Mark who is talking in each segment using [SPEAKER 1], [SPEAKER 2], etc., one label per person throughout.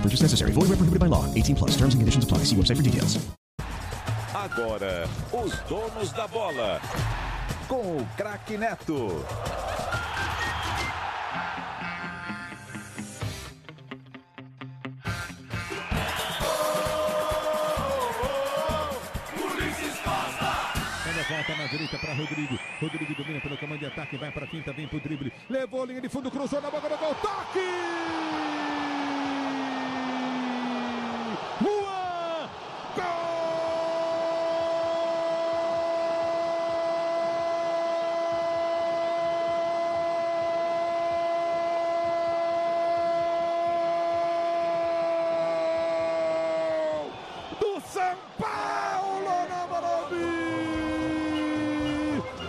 [SPEAKER 1] Purchase necessary. Void where prohibited by law. 18 plus. Terms and conditions apply. See website for details.
[SPEAKER 2] Agora, os donos da bola. Com o craque Neto.
[SPEAKER 3] Volta na direita para Rodrigo. Rodrigo domina pelo comando de ataque, vai para a finta, vem pro drible. Levou a linha de fundo, cruzou na boca do gol. Toque! Juan! Do São Paulo na Morumbi!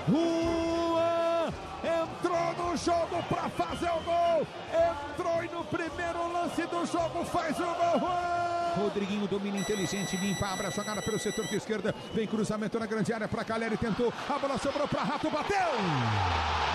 [SPEAKER 3] Juan entrou no jogo para fazer o gol. Entrou e no primeiro lance do jogo faz o gol. Rodriguinho domina inteligente, limpa, abre a jogada pelo setor de esquerda. Vem cruzamento na grande área para Caleri, tentou. A bola sobrou para Rato, bateu.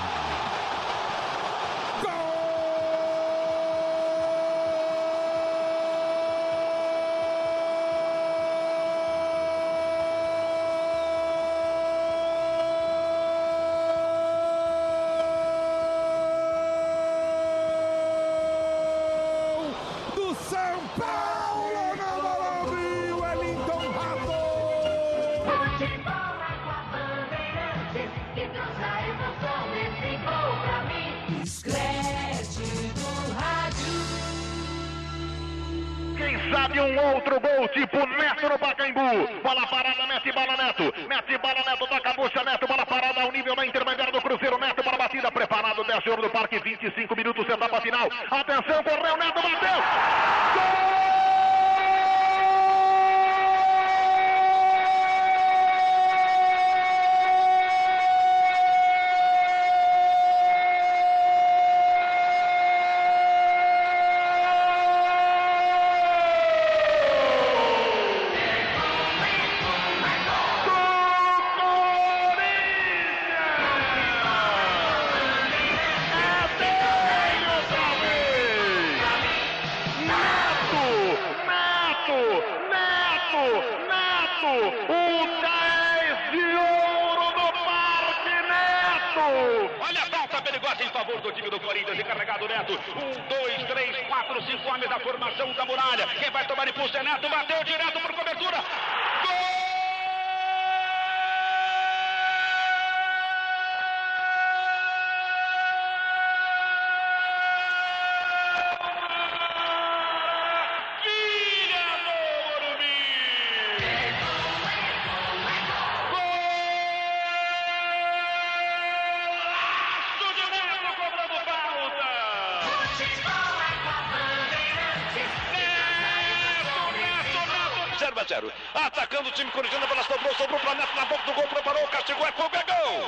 [SPEAKER 4] A zero. Atacando o time corintiano, a bola sobrou, sobrou para Neto na boca do gol, preparou, castigou, é fogo, é gol!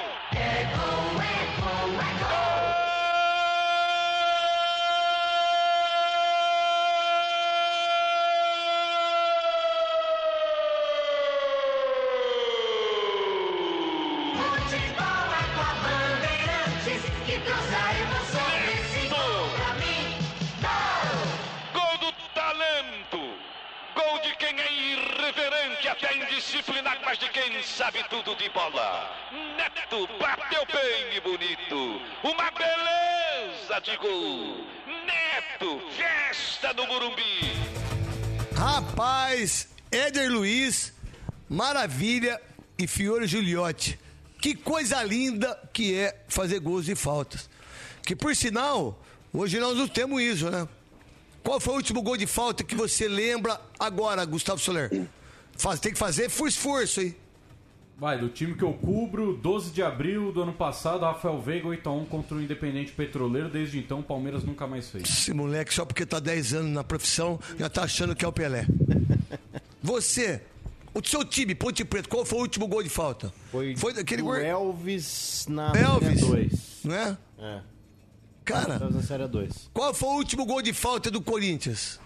[SPEAKER 4] Gol sabe tudo de bola. Neto bateu bem e bonito. Uma beleza de gol. Neto, festa no Morumbi.
[SPEAKER 5] Rapaz, Éder Luiz Maravilha e Fiore Giuliotti. Que coisa linda que é fazer gols e faltas. Que por sinal, hoje nós não temos isso, né? Qual foi o último gol de falta que você lembra agora, Gustavo Soler? Faz, tem que fazer por esforço, hein?
[SPEAKER 6] Vai, do time que eu cubro, 12 de abril do ano passado, Rafael Veiga 8x1 contra o Independente Petroleiro. Desde então, o Palmeiras nunca mais fez.
[SPEAKER 5] Esse moleque, só porque tá 10 anos na profissão, já tá achando que é o Pelé. Você, o seu time, Ponte Preta, qual foi o último gol de falta?
[SPEAKER 7] Foi,
[SPEAKER 5] foi daquele gol.
[SPEAKER 7] Elvis na
[SPEAKER 5] Elvis,
[SPEAKER 7] Série 2.
[SPEAKER 5] não é?
[SPEAKER 7] É.
[SPEAKER 5] Cara,
[SPEAKER 7] Elvis na Série 2.
[SPEAKER 5] qual foi o último gol de falta do Corinthians?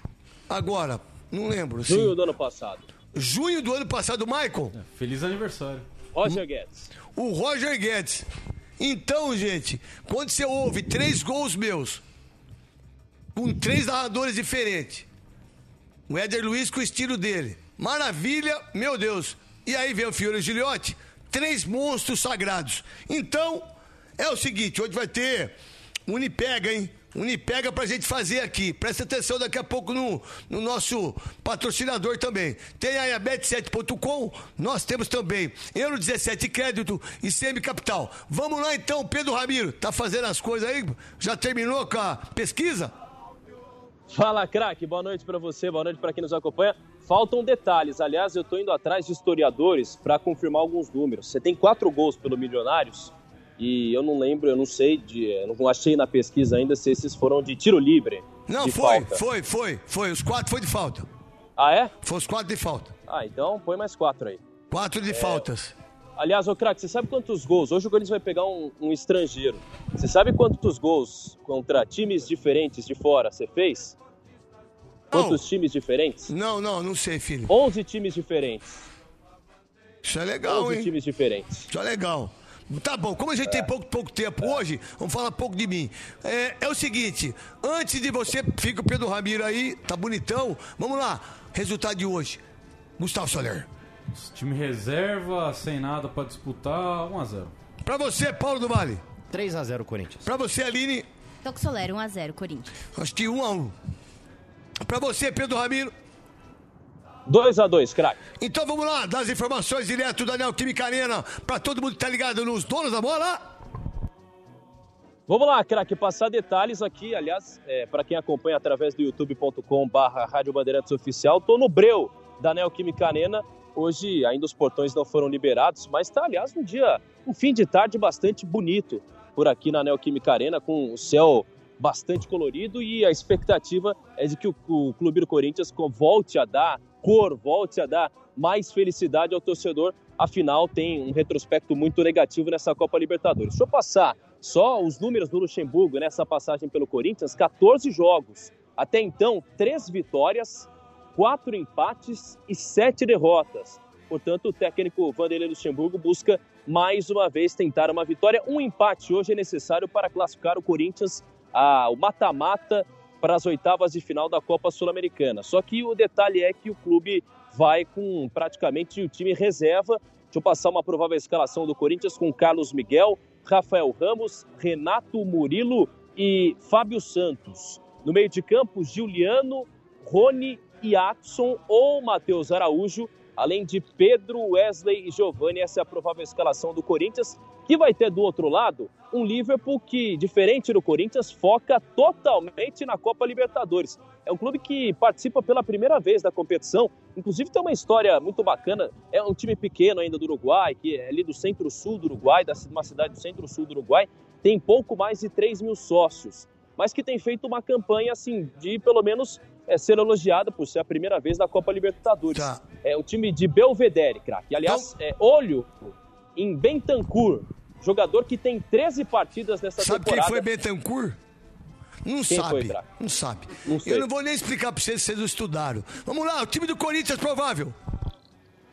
[SPEAKER 5] Agora, não lembro. Assim.
[SPEAKER 8] Junho do ano passado.
[SPEAKER 5] Junho do ano passado, Michael?
[SPEAKER 6] Feliz aniversário.
[SPEAKER 8] Roger Guedes.
[SPEAKER 5] O Roger Guedes. Então, gente, quando você ouve três gols meus, com três narradores diferentes, o Éder Luiz com o estilo dele, maravilha, meu Deus. E aí vem o Fiore Giliotti, três monstros sagrados. Então, é o seguinte, hoje vai ter Unipega, hein? Unipega pra gente fazer aqui. Presta atenção daqui a pouco no, no nosso patrocinador também. Tem aí a bet7.com, nós temos também Euro 17 Crédito e Semi Capital. Vamos lá então, Pedro Ramiro, tá fazendo as coisas aí? Já terminou com a pesquisa?
[SPEAKER 8] Fala, craque. Boa noite para você, boa noite para quem nos acompanha. Faltam detalhes. Aliás, eu tô indo atrás de historiadores para confirmar alguns números. Você tem quatro gols pelo Milionários e eu não lembro, eu não sei, de, não achei na pesquisa ainda se esses foram de tiro livre.
[SPEAKER 5] Não, foi,
[SPEAKER 8] falta.
[SPEAKER 5] foi, foi, foi. Os quatro foi de falta.
[SPEAKER 8] Ah, é?
[SPEAKER 5] Foi os quatro de falta.
[SPEAKER 8] Ah, então põe mais quatro aí.
[SPEAKER 5] Quatro de faltas.
[SPEAKER 8] Aliás, ô craque, você sabe quantos gols? Hoje o Corinthians vai pegar um, um estrangeiro. Você sabe quantos gols contra times diferentes de fora você fez? Quantos times diferentes?
[SPEAKER 5] Não, não, não sei, filho.
[SPEAKER 8] 11 times diferentes.
[SPEAKER 5] Isso é legal,
[SPEAKER 8] 11
[SPEAKER 5] hein?
[SPEAKER 8] times diferentes.
[SPEAKER 5] Isso é legal. Tá bom, como a gente tem pouco, pouco tempo hoje, vamos falar pouco de mim. É, é o seguinte, antes de você, fica o Pedro Ramiro aí, tá bonitão. Vamos lá, resultado de hoje. Gustavo Soler.
[SPEAKER 6] Time reserva, sem nada pra disputar, 1x0.
[SPEAKER 5] Pra você, Paulo do Vale.
[SPEAKER 7] 3x0 Corinthians.
[SPEAKER 5] Pra você, Aline,
[SPEAKER 9] Toco Soler, 1x0, Corinthians.
[SPEAKER 5] acho que 1 a 1 Pra você, Pedro Ramiro.
[SPEAKER 8] 2 a 2 craque.
[SPEAKER 5] Então vamos lá, dar as informações direto da Neoquímica Arena pra todo mundo que tá ligado nos donos da bola.
[SPEAKER 8] Vamos lá, craque, passar detalhes aqui. Aliás, é, para quem acompanha através do youtube.com/barra Rádio Bandeirantes Oficial, tô no breu da Neoquímica Arena. Hoje ainda os portões não foram liberados, mas está, aliás, um dia, um fim de tarde bastante bonito por aqui na Neoquímica Arena, com o céu bastante colorido e a expectativa é de que o, o Clube do Corinthians co- volte a dar cor, volte a dar mais felicidade ao torcedor. Afinal, tem um retrospecto muito negativo nessa Copa Libertadores. Deixa eu passar só os números do Luxemburgo nessa passagem pelo Corinthians: 14 jogos. Até então, três vitórias, quatro empates e sete derrotas. Portanto, o técnico Vanderlei Luxemburgo busca mais uma vez tentar uma vitória. Um empate hoje é necessário para classificar o Corinthians ao mata-mata para as oitavas de final da Copa Sul-Americana. Só que o detalhe é que o clube vai com praticamente o time reserva. Deixa eu passar uma provável escalação do Corinthians com Carlos Miguel, Rafael Ramos, Renato Murilo e Fábio Santos. No meio de campo, Juliano, Rony e Atson ou Matheus Araújo, além de Pedro, Wesley e Giovani. Essa é a provável escalação do Corinthians, que vai ter do outro lado um Liverpool que, diferente do Corinthians, foca totalmente na Copa Libertadores. É um clube que participa pela primeira vez da competição, inclusive tem uma história muito bacana. É um time pequeno ainda do Uruguai, que é ali do centro-sul do Uruguai, da uma cidade do centro-sul do Uruguai, tem pouco mais de 3 mil sócios, mas que tem feito uma campanha assim de pelo menos é, ser elogiada por ser a primeira vez da Copa Libertadores. É um time de Belvedere, craque. Aliás, é, olho em Bentancur, jogador que tem 13 partidas nessa
[SPEAKER 5] Sabe quem
[SPEAKER 8] temporada.
[SPEAKER 5] foi Betancourt? Não
[SPEAKER 8] Quem
[SPEAKER 5] sabe.
[SPEAKER 8] foi,
[SPEAKER 5] não sabe.
[SPEAKER 8] Não.
[SPEAKER 5] Eu não vou nem explicar pra vocês se vocês não estudaram. Vamos lá, o time do Corinthians provável.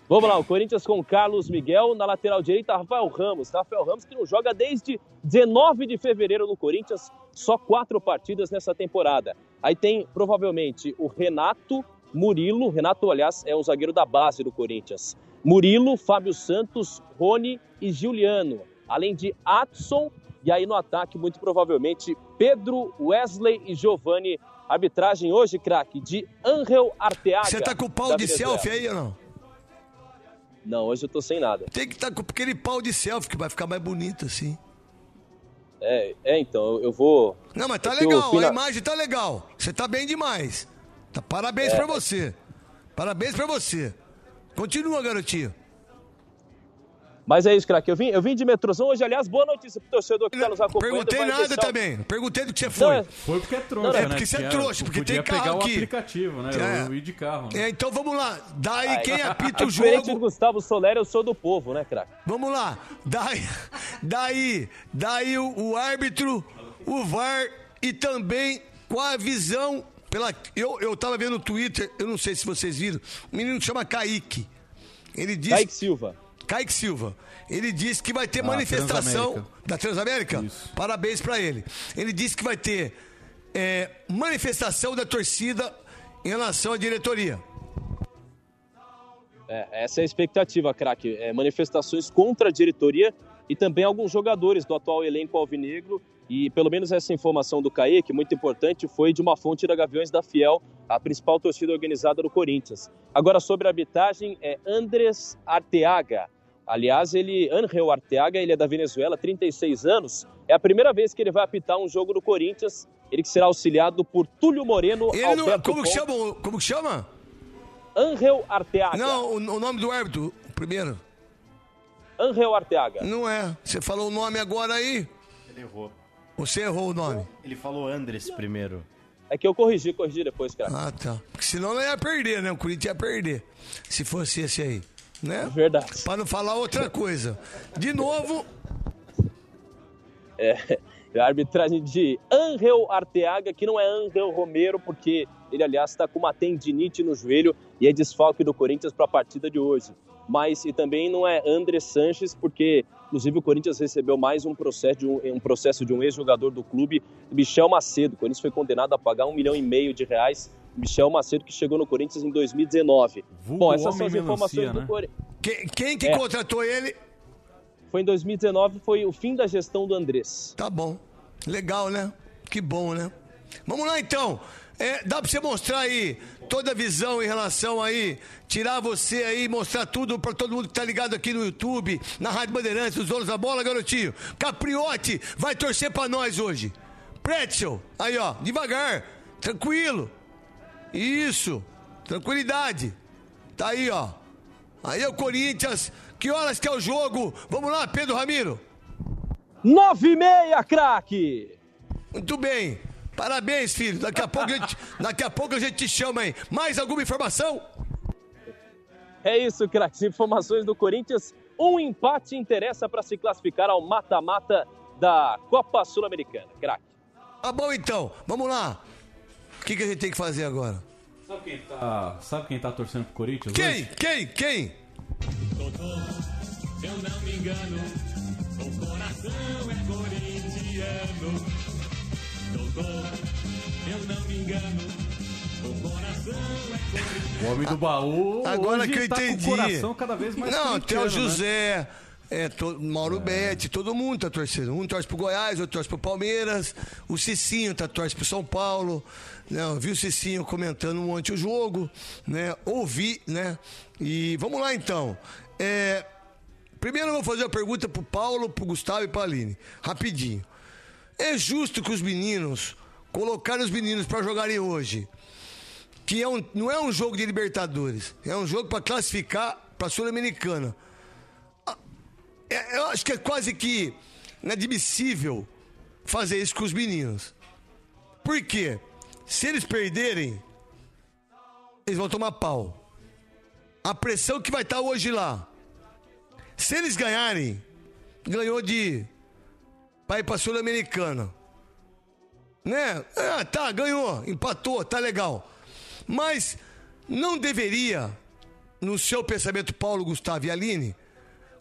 [SPEAKER 8] Vamos lá, o Corinthians com Carlos Miguel, na lateral direita, Rafael Ramos. Rafael Ramos que não joga desde 19 de fevereiro no Corinthians, só quatro partidas nessa temporada. Aí tem, provavelmente, o Renato Murilo. Renato, aliás, é um zagueiro da base do Corinthians. Murilo, Fábio Santos, Rony e Juliano. Além de Atson, e aí no ataque, muito provavelmente, Pedro, Wesley e Giovani. Arbitragem hoje, craque, de Angel Arteaga.
[SPEAKER 5] Você tá com o pau de
[SPEAKER 8] Venezuela.
[SPEAKER 5] selfie aí ou não?
[SPEAKER 8] Não, hoje eu tô sem nada.
[SPEAKER 5] Tem que estar com aquele pau de selfie que vai ficar mais bonito assim.
[SPEAKER 8] É, é então, eu- vou.
[SPEAKER 5] Não, mas tá legal, a imagem tá legal. Você tá bem demais. Tá, parabéns
[SPEAKER 8] É.
[SPEAKER 5] pra você. Parabéns pra você. Continua, garotinho.
[SPEAKER 8] Mas é isso, craque. Eu vim, eu vim de metrôzão hoje, aliás, boa notícia pro torcedor que tá nos acompanhando.
[SPEAKER 5] Perguntei nada
[SPEAKER 8] deixar o-
[SPEAKER 5] também. Perguntei do que você
[SPEAKER 8] Não,
[SPEAKER 5] foi.
[SPEAKER 8] é-
[SPEAKER 6] Foi porque é trouxa,
[SPEAKER 5] Não, é
[SPEAKER 6] né?
[SPEAKER 5] porque você é trouxa, porque
[SPEAKER 6] podia
[SPEAKER 5] tem carro
[SPEAKER 6] pegar o
[SPEAKER 5] aqui.
[SPEAKER 6] aplicativo, né?
[SPEAKER 5] É.
[SPEAKER 6] Eu ir de carro.
[SPEAKER 5] É, então vamos lá. Daí
[SPEAKER 8] Ah,
[SPEAKER 5] quem
[SPEAKER 8] é-
[SPEAKER 5] apita
[SPEAKER 8] é
[SPEAKER 5] o
[SPEAKER 8] Diferente
[SPEAKER 5] jogo.
[SPEAKER 8] do Gustavo Soler, eu sou do povo, né, craque?
[SPEAKER 5] Vamos lá. Daí, daí, daí o, o árbitro, o VAR e também com a visão pela eu eu tava vendo no Twitter, eu não sei se vocês viram, um menino que chama Kaique. Ele disse
[SPEAKER 8] Kaique Silva.
[SPEAKER 5] Kaique Silva. Ele disse que vai ter
[SPEAKER 6] Ah,
[SPEAKER 5] manifestação
[SPEAKER 6] Transamérica.
[SPEAKER 5] da Transamérica.
[SPEAKER 6] Isso.
[SPEAKER 5] Parabéns pra ele. Ele disse que vai ter é, manifestação da torcida em relação à diretoria.
[SPEAKER 8] É, essa é a expectativa, craque. É, manifestações contra a diretoria e também alguns jogadores do atual elenco alvinegro. E pelo menos essa informação do Kaique, muito importante, foi de uma fonte da Gaviões da Fiel, a principal torcida organizada do Corinthians. Agora, sobre a arbitragem, é Andrés Arteaga. Aliás, ele, Angel Arteaga, ele é da Venezuela, 36 anos. É a primeira vez que ele vai apitar um jogo no Corinthians. Ele que será auxiliado por Túlio Moreno,
[SPEAKER 5] Ele não,
[SPEAKER 8] Alberto
[SPEAKER 5] como que chama? Como que chama?
[SPEAKER 8] Angel Arteaga.
[SPEAKER 5] Não, o, o nome do árbitro, o primeiro.
[SPEAKER 8] Angel Arteaga.
[SPEAKER 5] Não é. Você falou o nome agora aí?
[SPEAKER 7] Ele errou.
[SPEAKER 5] Você errou o nome.
[SPEAKER 7] Ele falou Andres primeiro.
[SPEAKER 8] É que eu corrigi, corrigi depois, cara.
[SPEAKER 5] Ah, tá. Porque senão não ia perder, né? O Corinthians ia perder. Se fosse esse aí. Né?
[SPEAKER 8] Verdade.
[SPEAKER 5] Pra não falar outra coisa. De novo,
[SPEAKER 8] É, a arbitragem de Angel Arteaga, que não é Angel Romero, porque ele, aliás, está com uma tendinite no joelho e é desfalque do Corinthians para a partida de hoje. Mas e também não é André Sanches, porque, inclusive, o Corinthians recebeu mais um processo de um, um processo de um ex-jogador do clube, Michel Macedo. O Corinthians foi condenado a pagar um milhão e meio de reais. Michel Macedo, que chegou no Corinthians em 2019.
[SPEAKER 6] Vulgo
[SPEAKER 8] Bom, essas são as informações
[SPEAKER 6] melancia,
[SPEAKER 8] do
[SPEAKER 6] né?
[SPEAKER 8] Corinthians.
[SPEAKER 5] quem, quem que
[SPEAKER 8] É.
[SPEAKER 5] contratou ele?
[SPEAKER 8] Foi em 2019, foi o fim da gestão do Andrés.
[SPEAKER 5] Tá bom. Legal, né? Que bom, né? Vamos lá então. É, dá pra você mostrar aí toda a visão em relação aí, tirar você aí, mostrar tudo pra todo mundo que tá ligado aqui no YouTube, na Rádio Bandeirantes, os donos da bola, garotinho. Capriote vai torcer pra nós hoje. Pretzel, aí ó, devagar, tranquilo. Isso, tranquilidade. Tá aí, ó. Aí é o Corinthians. Que horas que é o jogo? Vamos lá, Pedro Ramiro.
[SPEAKER 8] Nove e meia, craque!
[SPEAKER 5] Muito bem. Parabéns, filho. Daqui a pouco a gente, daqui a, pouco a gente te chama aí. Mais alguma informação?
[SPEAKER 8] É isso, craques. Informações do Corinthians. Um empate interessa para se classificar ao mata-mata da Copa Sul-Americana. Craque.
[SPEAKER 5] Tá bom então. Vamos lá. O que, que a gente tem que fazer agora?
[SPEAKER 6] Sabe quem tá, sabe quem tá torcendo pro Corinthians?
[SPEAKER 5] Quem?
[SPEAKER 6] hoje?
[SPEAKER 5] Quem? Quem?
[SPEAKER 4] Eu não me engano, o coração é corintiano. Doutor, eu não me engano, o é
[SPEAKER 6] homem do baú.
[SPEAKER 5] Agora que eu
[SPEAKER 6] tá
[SPEAKER 5] entendi.
[SPEAKER 6] Com o coração cada vez mais
[SPEAKER 5] Não, tem o
[SPEAKER 6] né?
[SPEAKER 5] José, é, to- Mauro Betti, todo mundo tá torcendo. Um torce pro Goiás, outro torce pro Palmeiras. O Cicinho tá torce pro São Paulo. Né? Eu vi o Cicinho comentando um monte o jogo, né? Ouvi, né? E vamos lá então. É, primeiro eu vou fazer a pergunta pro Paulo, pro Gustavo e pra Aline. Rapidinho. É justo que os meninos colocaram os meninos pra jogarem hoje que é um, não é um jogo de Libertadores, é um jogo para classificar para Sul-Americana. Ah, é- Eu acho que é quase que inadmissível fazer isso com os meninos. Por quê? Se eles perderem, eles vão tomar pau. A pressão que vai estar hoje lá. Se eles ganharem, ganhou de. Vai pra Sul-Americana. Né? Ah, tá, ganhou, empatou, tá legal. Mas não deveria, no seu pensamento, Paulo, Gustavo e Aline,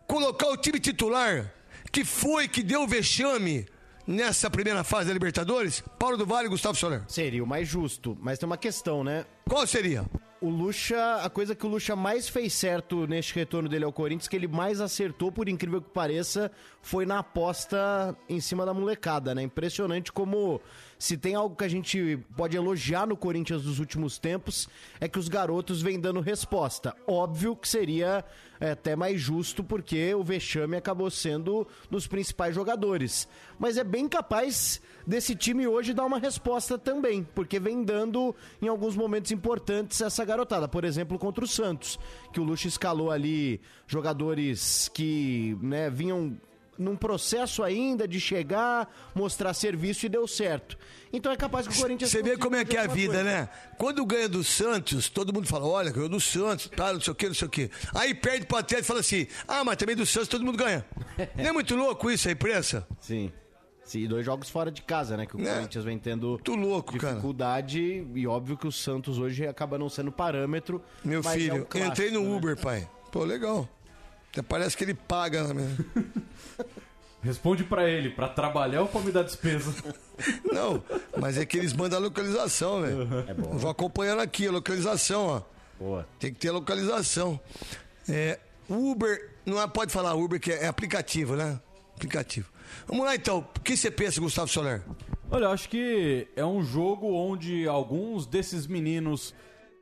[SPEAKER 5] colocar o time titular que foi que deu o vexame nessa primeira fase da Libertadores? Paulo do Vale e Gustavo Soler.
[SPEAKER 7] Seria o mais justo, mas tem uma questão, né?
[SPEAKER 5] Qual seria?
[SPEAKER 7] O Lucha, a coisa que o Lucha mais fez certo neste retorno dele ao Corinthians, que ele mais acertou, por incrível que pareça, foi na aposta em cima da molecada, né? Impressionante como se tem algo que a gente pode elogiar no Corinthians dos últimos tempos, é que os garotos vêm dando resposta. Óbvio que seria é, até mais justo, porque o vexame acabou sendo dos principais jogadores. Mas é bem capaz desse time hoje dar uma resposta também, porque vem dando em alguns momentos importantes essa garotada. Por exemplo, contra o Santos, que o Luxo escalou ali jogadores que né, vinham num processo ainda de chegar, mostrar serviço e deu certo. Então é capaz que o Corinthians.
[SPEAKER 5] Você vê como é que é a vida,
[SPEAKER 7] coisa.
[SPEAKER 5] né? Quando ganha do Santos, todo mundo fala, olha, ganhou do Santos, tá, não sei o que, não sei o que. Aí perde pro Atlético e fala assim, ah, mas também do Santos todo mundo ganha. Não é muito louco isso, a imprensa?
[SPEAKER 7] Sim. Sim, e dois jogos fora de casa, né? Que o
[SPEAKER 5] É.
[SPEAKER 7] Corinthians vem tendo
[SPEAKER 5] louco, cara.
[SPEAKER 7] dificuldade. E óbvio que o Santos hoje acaba não sendo parâmetro.
[SPEAKER 5] Meu
[SPEAKER 7] mas é
[SPEAKER 5] filho,
[SPEAKER 7] um clássico,
[SPEAKER 5] entrei no
[SPEAKER 7] né?
[SPEAKER 5] Uber, pai. Pô, legal. Até parece que ele paga mesmo.
[SPEAKER 6] Responde pra ele, pra trabalhar ou pra me dar despesa?
[SPEAKER 5] Não, mas é que eles mandam a localização, velho.
[SPEAKER 7] É bom.
[SPEAKER 5] Eu Vou acompanhando aqui a localização, ó.
[SPEAKER 7] Boa.
[SPEAKER 5] Tem que ter a localização. É, Uber, não é- pode falar Uber, que é, é aplicativo, né? Aplicativo. Vamos lá então. O que você pensa, Gustavo Soler?
[SPEAKER 6] Olha, eu acho que é um jogo onde alguns desses meninos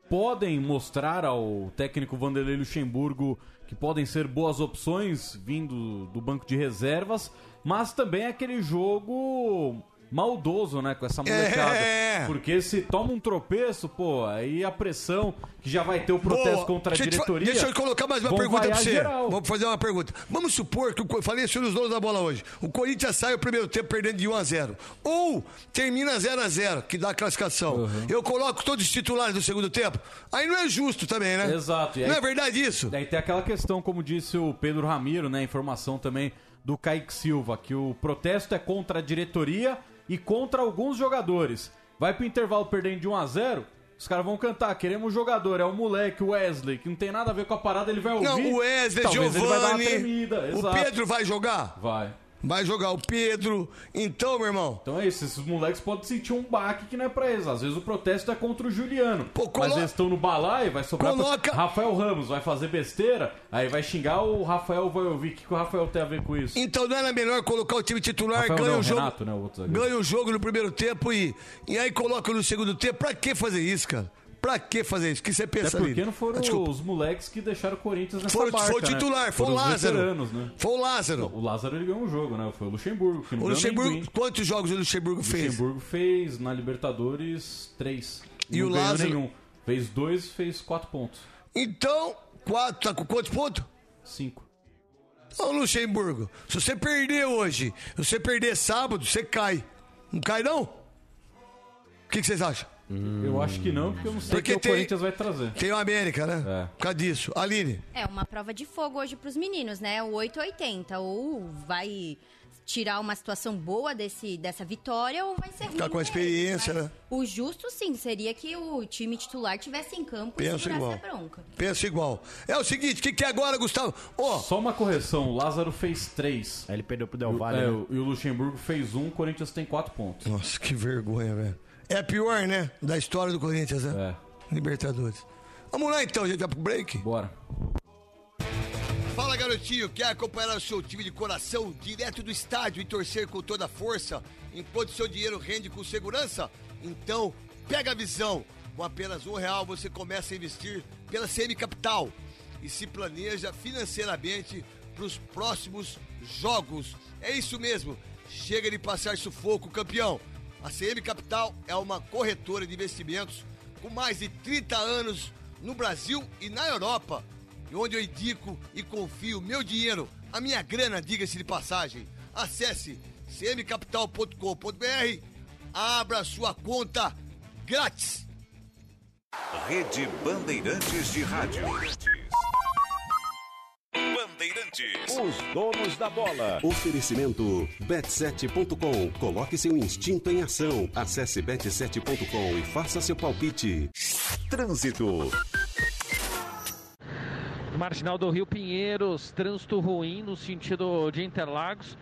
[SPEAKER 6] podem mostrar ao técnico Vanderlei Luxemburgo que podem ser boas opções vindo do banco de reservas, mas também é aquele jogo maldoso, né, com essa molecada.
[SPEAKER 5] É.
[SPEAKER 6] Porque se toma um tropeço, pô, aí a pressão que já vai ter o protesto
[SPEAKER 5] Boa.
[SPEAKER 6] contra a
[SPEAKER 5] Deixa
[SPEAKER 6] diretoria.
[SPEAKER 5] Deixa eu colocar mais uma pergunta pra você.
[SPEAKER 6] geral.
[SPEAKER 5] Vou fazer uma pergunta. Vamos supor que eu falei isso nos donos da bola hoje. O Corinthians sai o primeiro tempo perdendo de 1 a 0 Ou termina 0 a 0 que dá a classificação.
[SPEAKER 6] Uhum.
[SPEAKER 5] Eu coloco todos os titulares do segundo tempo. Aí não é justo também, né?
[SPEAKER 6] Exato. Aí-
[SPEAKER 5] Não é verdade isso?
[SPEAKER 6] Daí tem aquela questão, como disse o Pedro Ramiro, né? Informação também do Kaique Silva, que o protesto é contra a diretoria e contra alguns jogadores. Vai pro intervalo perdendo de 1 a 0 os caras vão cantar, queremos um jogador, é o moleque, o Wesley, que não tem nada a ver com a parada, ele vai ouvir.
[SPEAKER 5] Não, o Wesley,
[SPEAKER 6] talvez ele vai dar uma
[SPEAKER 5] Giovanni.
[SPEAKER 6] tremida.
[SPEAKER 5] O
[SPEAKER 6] exato.
[SPEAKER 5] Pedro vai jogar?
[SPEAKER 6] Vai.
[SPEAKER 5] Vai jogar o Pedro. Então, meu irmão.
[SPEAKER 6] Então é isso, esses moleques podem sentir um baque que não é pra eles. Às vezes o protesto é contra o Juliano. Mas
[SPEAKER 5] colo-
[SPEAKER 6] eles estão no balaio, vai sobrar pra-
[SPEAKER 5] Coloca-
[SPEAKER 6] Rafael Ramos, vai fazer besteira, aí vai xingar o Rafael vai ouvir. O que, que o Rafael tem a ver com isso?
[SPEAKER 5] Então não era melhor colocar o time titular,
[SPEAKER 6] Rafael
[SPEAKER 5] ganha
[SPEAKER 6] não,
[SPEAKER 5] o jogo.
[SPEAKER 6] Renato, né, o
[SPEAKER 5] ganha o jogo no primeiro tempo e, e aí coloca no segundo tempo. Pra que fazer isso, cara? Pra que fazer isso? O que você
[SPEAKER 6] Até
[SPEAKER 5] pensa
[SPEAKER 6] porque
[SPEAKER 5] ali?
[SPEAKER 6] não foram
[SPEAKER 5] Ah,
[SPEAKER 6] os moleques que deixaram o Corinthians nessa
[SPEAKER 5] Foram-
[SPEAKER 6] barca,
[SPEAKER 5] foi o
[SPEAKER 6] né?
[SPEAKER 5] titular, foi o Lázaro.
[SPEAKER 6] né?
[SPEAKER 5] Foi o Lázaro.
[SPEAKER 6] O Lázaro ele ganhou um jogo, né? Foi o Luxemburgo. Que não
[SPEAKER 5] O Luxemburgo, quantos jogos o Luxemburgo
[SPEAKER 6] O
[SPEAKER 5] fez?
[SPEAKER 6] Luxemburgo fez na Libertadores três.
[SPEAKER 5] E
[SPEAKER 6] não
[SPEAKER 5] o Lázaro?
[SPEAKER 6] nenhum. Fez dois, fez quatro pontos.
[SPEAKER 5] Então, quatro, tá com quantos pontos?
[SPEAKER 6] Cinco.
[SPEAKER 5] Ô, Luxemburgo, se você perder hoje, se você perder sábado, você cai. Não cai, não? O que, que vocês acham?
[SPEAKER 6] Eu acho que não, porque eu não sei o que o
[SPEAKER 5] tem-
[SPEAKER 6] Corinthians vai trazer.
[SPEAKER 5] Tem o América, né?
[SPEAKER 6] É.
[SPEAKER 5] Por causa disso. Aline,
[SPEAKER 9] É uma prova de fogo hoje pros meninos, né? O 880. Ou vai tirar uma situação boa desse, dessa vitória ou vai ser ruim.
[SPEAKER 5] Ficar com a experiência, né?
[SPEAKER 9] O justo, sim, seria que o time titular tivesse em campo e
[SPEAKER 5] pensa
[SPEAKER 9] segurasse
[SPEAKER 5] igual.
[SPEAKER 9] a bronca.
[SPEAKER 5] Pensa igual. É o seguinte, o que, que é agora, Gustavo? Ó,
[SPEAKER 6] Só uma correção, o Lázaro fez três.
[SPEAKER 7] Aí ele perdeu pro
[SPEAKER 6] E
[SPEAKER 7] Del
[SPEAKER 6] o-
[SPEAKER 7] Valle.
[SPEAKER 6] é,
[SPEAKER 7] né?
[SPEAKER 6] o- E o Luxemburgo fez um, o Corinthians tem quatro pontos.
[SPEAKER 5] Nossa, que vergonha, velho. É a pior, né? Da história do Corinthians, né?
[SPEAKER 6] É.
[SPEAKER 5] Libertadores. Vamos lá então, gente, vai pro break?
[SPEAKER 6] Bora.
[SPEAKER 5] Fala, garotinho. Quer acompanhar o seu time de coração direto do estádio e torcer com toda a força enquanto seu dinheiro rende com segurança? Então, pega a visão. Com apenas um real você começa a investir pela CM Capital e se planeja financeiramente para os próximos jogos. É isso mesmo. Chega de passar sufoco, campeão. A CM Capital é uma corretora de investimentos com mais de 30 anos no Brasil e na Europa onde eu indico e confio meu dinheiro, a minha grana, diga-se de passagem. Acesse cmcapital.com.br, abra sua conta grátis.
[SPEAKER 2] Rede Bandeirantes de Rádio. Bandeirantes. Os donos da bola.
[SPEAKER 10] Oferecimento bet7.com. Coloque seu instinto em ação. Acesse bet7.com e faça seu palpite.
[SPEAKER 2] Trânsito.
[SPEAKER 11] Marginal do Rio Pinheiros, trânsito ruim no sentido de Interlagos,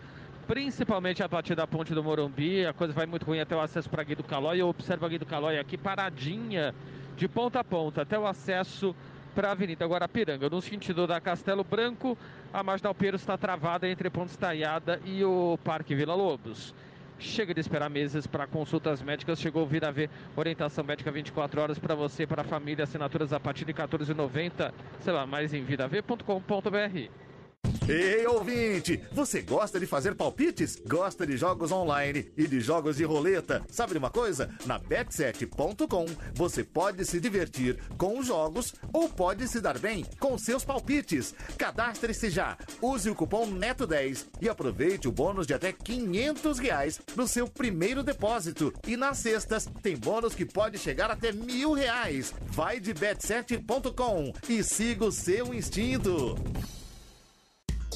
[SPEAKER 11] principalmente a partir da ponte do Morumbi. A coisa vai muito ruim até o acesso para Guido Calói. Eu observo a Guido Calói aqui paradinha de ponta a ponta até o acesso para a Avenida Guarapiranga. No sentido da Castelo Branco, a Marginal Pinheiros está travada entre Ponte Estaiada e o Parque Vila Lobos. Chega de esperar meses para consultas médicas. Chegou o Vida V, orientação médica 24 horas para você, para a família. Assinaturas a partir de R$ 14,90. Sei lá, mais em vidav.com.br.
[SPEAKER 12] Ei, ouvinte! Você gosta de fazer palpites? Gosta de jogos online e de jogos de roleta? Sabe de uma coisa? Na bet7.com você pode se divertir com os jogos ou pode se dar bem com seus palpites. Cadastre-se já, use o cupom NETO10 e aproveite o bônus de até 500 reais no seu primeiro depósito. E nas sextas tem bônus que pode chegar até mil reais. Vai de bet7.com e siga o seu instinto.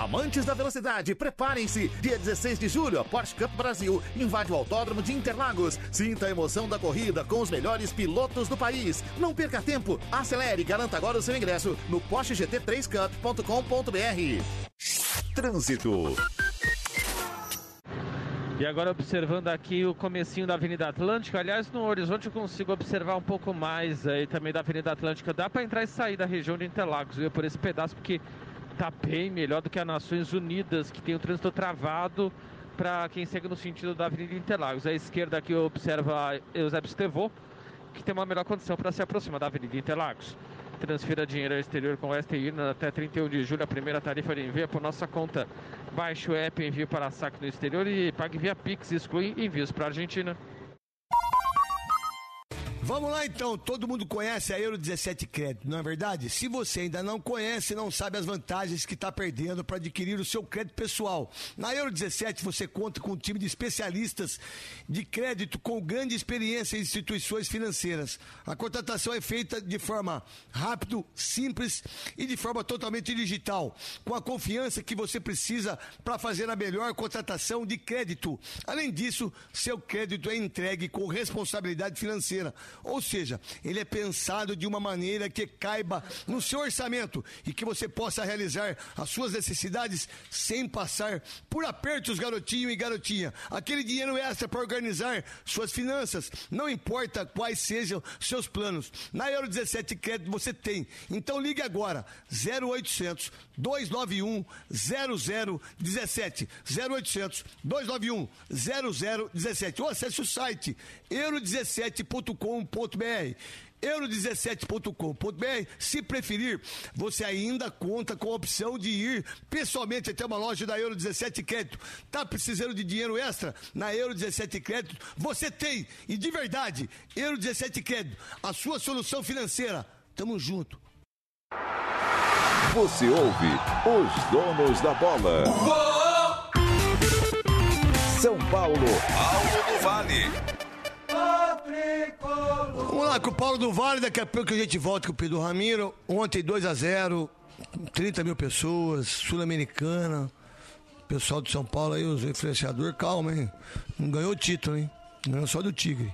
[SPEAKER 12] Amantes da velocidade, preparem-se! Dia 16 de julho, a Porsche Cup Brasil invade o Autódromo de Interlagos. Sinta a emoção da corrida com os melhores pilotos do país. Não perca tempo, acelere e garanta agora o seu ingresso no PorscheGT3Cup.com.br. Trânsito.
[SPEAKER 11] E agora observando aqui o comecinho da Avenida Atlântica, aliás, no horizonte eu consigo observar um pouco mais aí também da Avenida Atlântica. Dá para entrar e sair da região de Interlagos, viu? Por esse pedaço, porque tá bem melhor do que as Nações Unidas, que tem o trânsito travado para quem segue no sentido da Avenida Interlagos. À esquerda aqui observa Eusébio Estevô, que tem uma melhor condição para se aproximar da Avenida Interlagos. Transfira dinheiro ao exterior com o STI até 31 de julho. A primeira tarifa de envio é por nossa conta. Baixe o app Envio para saque no exterior e pague via Pix. Exclui envios para a Argentina.
[SPEAKER 5] Vamos lá então, todo mundo conhece a Euro 17 Crédito, não é verdade? Se você ainda não conhece, não sabe as vantagens que está perdendo para adquirir o seu crédito pessoal. Na Euro 17 você conta com um time de especialistas de crédito com grande experiência em instituições financeiras. A contratação é feita de forma rápida, simples e de forma totalmente digital, com a confiança que você precisa para fazer a melhor contratação de crédito. Além disso, seu crédito é entregue com responsabilidade financeira. Ou seja, ele é pensado de uma maneira que caiba no seu orçamento e que você possa realizar as suas necessidades sem passar por apertos, garotinho e garotinha. Aquele dinheiro extra para organizar suas finanças, não importa quais sejam seus planos. Na Euro 17 Crédito você tem. Então ligue agora, 0800 291 0017. 0800 291 0017. Ou acesse o site euro17.com.br euro17.com.br. Se preferir, você ainda conta com a opção de ir pessoalmente até uma loja da Euro 17 Crédito. Tá precisando de dinheiro extra na Euro 17 Crédito? Você tem, e de verdade, Euro 17 Crédito, a sua solução financeira. Tamo junto.
[SPEAKER 2] Você ouve os donos da bola. São Paulo.
[SPEAKER 13] Alto do Vale.
[SPEAKER 5] Vamos lá com o Paulo do Vale, daqui a pouco a gente volta com o Pedro Ramiro. Ontem 2 a 0 30 mil pessoas, Sul-Americana. Pessoal de São Paulo aí, os influenciadores, calma, hein? Não ganhou o título, hein? Ganhou só do Tigre.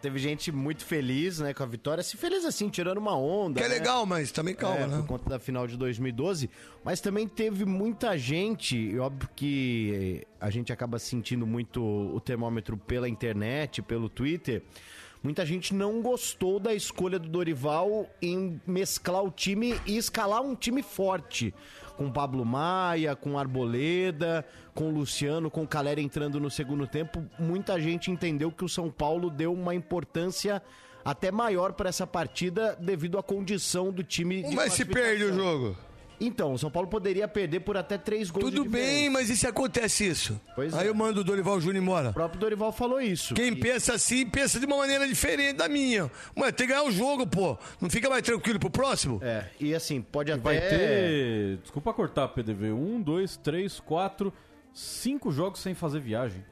[SPEAKER 7] Teve gente muito feliz, né, com a vitória. Se feliz assim, tirando uma onda.
[SPEAKER 5] Que é
[SPEAKER 7] né?
[SPEAKER 5] legal, mas também calma,
[SPEAKER 7] É,
[SPEAKER 5] né?
[SPEAKER 7] Por conta da final de 2012. Mas também teve muita gente, e óbvio que a gente acaba sentindo muito o termômetro pela internet, pelo Twitter. Muita gente não gostou da escolha do Dorival em mesclar o time e escalar um time forte. Com Pablo Maia, com Arboleda, com Luciano, com Caleri entrando no segundo tempo. Muita gente entendeu que o São Paulo deu uma importância até maior para essa partida devido à condição do time.
[SPEAKER 5] Mas se perde o jogo.
[SPEAKER 7] Então, o São Paulo poderia perder por até três gols
[SPEAKER 5] Tudo
[SPEAKER 7] de
[SPEAKER 5] bem, mas e se acontece isso?
[SPEAKER 7] Pois
[SPEAKER 5] Aí
[SPEAKER 7] é.
[SPEAKER 5] eu mando o Dorival Júnior embora. O
[SPEAKER 7] próprio Dorival falou isso.
[SPEAKER 5] Quem pensa assim, pensa de uma maneira diferente da minha. Ué, tem que ganhar o jogo, pô. Não fica mais tranquilo pro próximo?
[SPEAKER 7] É, e assim, pode até...
[SPEAKER 6] Vai ter. Desculpa cortar, PDV. Um, dois, três, quatro, cinco jogos sem fazer viagem.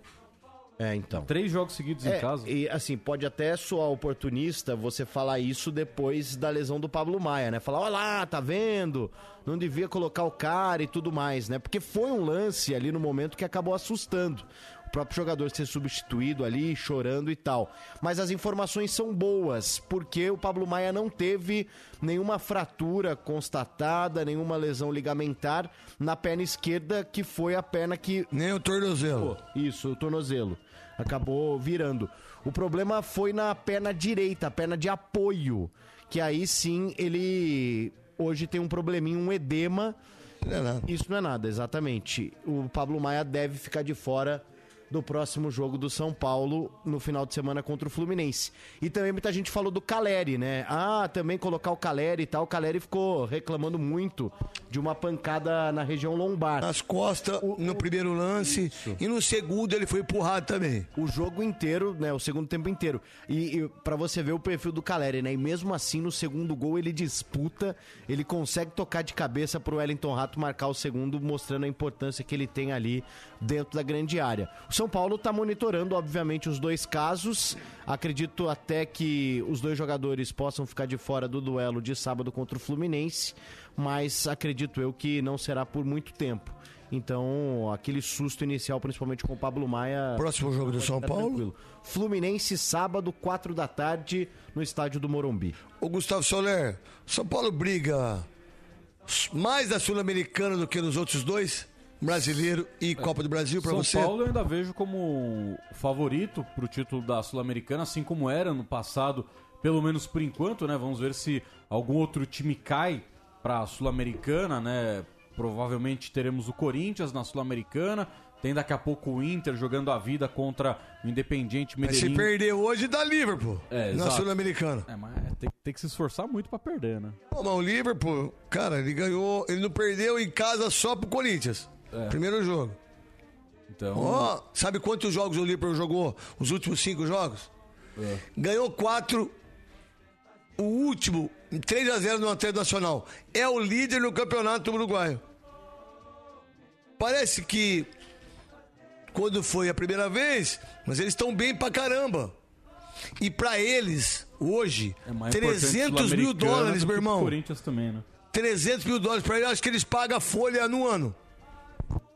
[SPEAKER 7] É, então.
[SPEAKER 6] Três jogos seguidos
[SPEAKER 7] É,
[SPEAKER 6] em casa.
[SPEAKER 7] E assim, pode até soar oportunista você falar isso depois da lesão do Pablo Maia, né? Falar, olha lá, tá vendo? Não devia colocar o cara e tudo mais, né? Porque foi um lance ali no momento que acabou assustando. O próprio jogador ser substituído ali, chorando e tal. Mas as informações são boas, porque o Pablo Maia não teve nenhuma fratura constatada, nenhuma lesão ligamentar na perna esquerda, que foi a perna que.
[SPEAKER 5] Nem o tornozelo.
[SPEAKER 7] Isso, o tornozelo. Acabou virando. O problema foi na perna direita, a perna de apoio. Que aí sim ele hoje tem um probleminha, um edema. Isso não é nada, exatamente. O Pablo Maia deve ficar de fora do próximo jogo do São Paulo no final de semana contra o Fluminense. E também muita gente falou do Caleri, né? Ah, também colocar o Caleri e tal. O Caleri ficou reclamando muito de uma pancada na região lombar.
[SPEAKER 5] Nas costas, no primeiro lance. E no segundo ele foi empurrado também.
[SPEAKER 7] O jogo inteiro, né? O segundo tempo inteiro. E, e para você ver o perfil do Caleri, né? E mesmo assim, no segundo gol, ele disputa, ele consegue tocar de cabeça pro Wellington Rato marcar o segundo, mostrando a importância que ele tem ali dentro da grande área. O São Paulo tá monitorando, obviamente, os dois casos. Acredito até que os dois jogadores possam ficar de fora do duelo de sábado contra o Fluminense, mas acredito eu que não será por muito tempo. Então, aquele susto inicial, principalmente com o Pablo Maia.
[SPEAKER 5] Próximo jogo do São Paulo?
[SPEAKER 7] tranquilo. Fluminense, sábado, 4 da tarde, no estádio do Morumbi.
[SPEAKER 5] Ô Gustavo Soler, São Paulo briga mais da Sul-Americana do que nos outros dois? Brasileiro e Copa do Brasil pra
[SPEAKER 6] São
[SPEAKER 5] você?
[SPEAKER 6] Paulo eu ainda vejo como favorito pro título da Sul-Americana, assim como era no passado, pelo menos por enquanto, né? Vamos ver se algum outro time cai pra Sul-Americana, né? Provavelmente teremos o Corinthians na Sul-Americana. Tem daqui a pouco o Inter jogando a vida contra o Independiente
[SPEAKER 5] Mas
[SPEAKER 6] Medellín.
[SPEAKER 5] se perder hoje, dá Liverpool
[SPEAKER 6] É,
[SPEAKER 5] na. Sul-Americana.
[SPEAKER 6] É, mas tem, tem que se esforçar muito pra perder, né?
[SPEAKER 5] Pô, mas o Liverpool, cara, ele ganhou, ele não perdeu em casa só pro Corinthians.
[SPEAKER 6] É.
[SPEAKER 5] Primeiro jogo.
[SPEAKER 6] Então.
[SPEAKER 5] Ó, sabe quantos jogos o Liverpool jogou? Os últimos cinco jogos?
[SPEAKER 6] É.
[SPEAKER 5] Ganhou quatro. O último, 3 a 0 no Atlético Nacional. É o líder no campeonato uruguaio. Parece que quando foi a primeira vez, mas eles estão bem pra caramba. E pra eles, hoje,
[SPEAKER 6] É mais importante
[SPEAKER 5] 300 mil dólares, meu irmão.
[SPEAKER 6] Corinthians também, né?
[SPEAKER 5] 300 mil dólares pra eles, acho que eles pagam a folha no ano.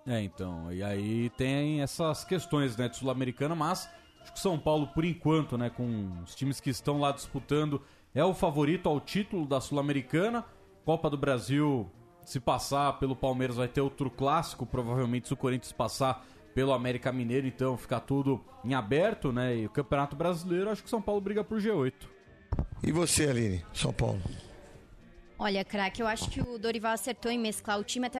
[SPEAKER 6] É, então, e aí tem essas questões, né, de Sul-Americana, mas acho que o São Paulo, por enquanto, né, com os times que estão lá disputando, é o favorito ao título da Sul-Americana. Copa do Brasil, se passar pelo Palmeiras, vai ter outro clássico, provavelmente se o Corinthians passar pelo América Mineiro, então ficar tudo em aberto, né, e o Campeonato Brasileiro, acho que o São Paulo briga por G8.
[SPEAKER 5] E você, Aline, São Paulo?
[SPEAKER 9] Olha, craque, eu acho que o Dorival acertou em mesclar o time até.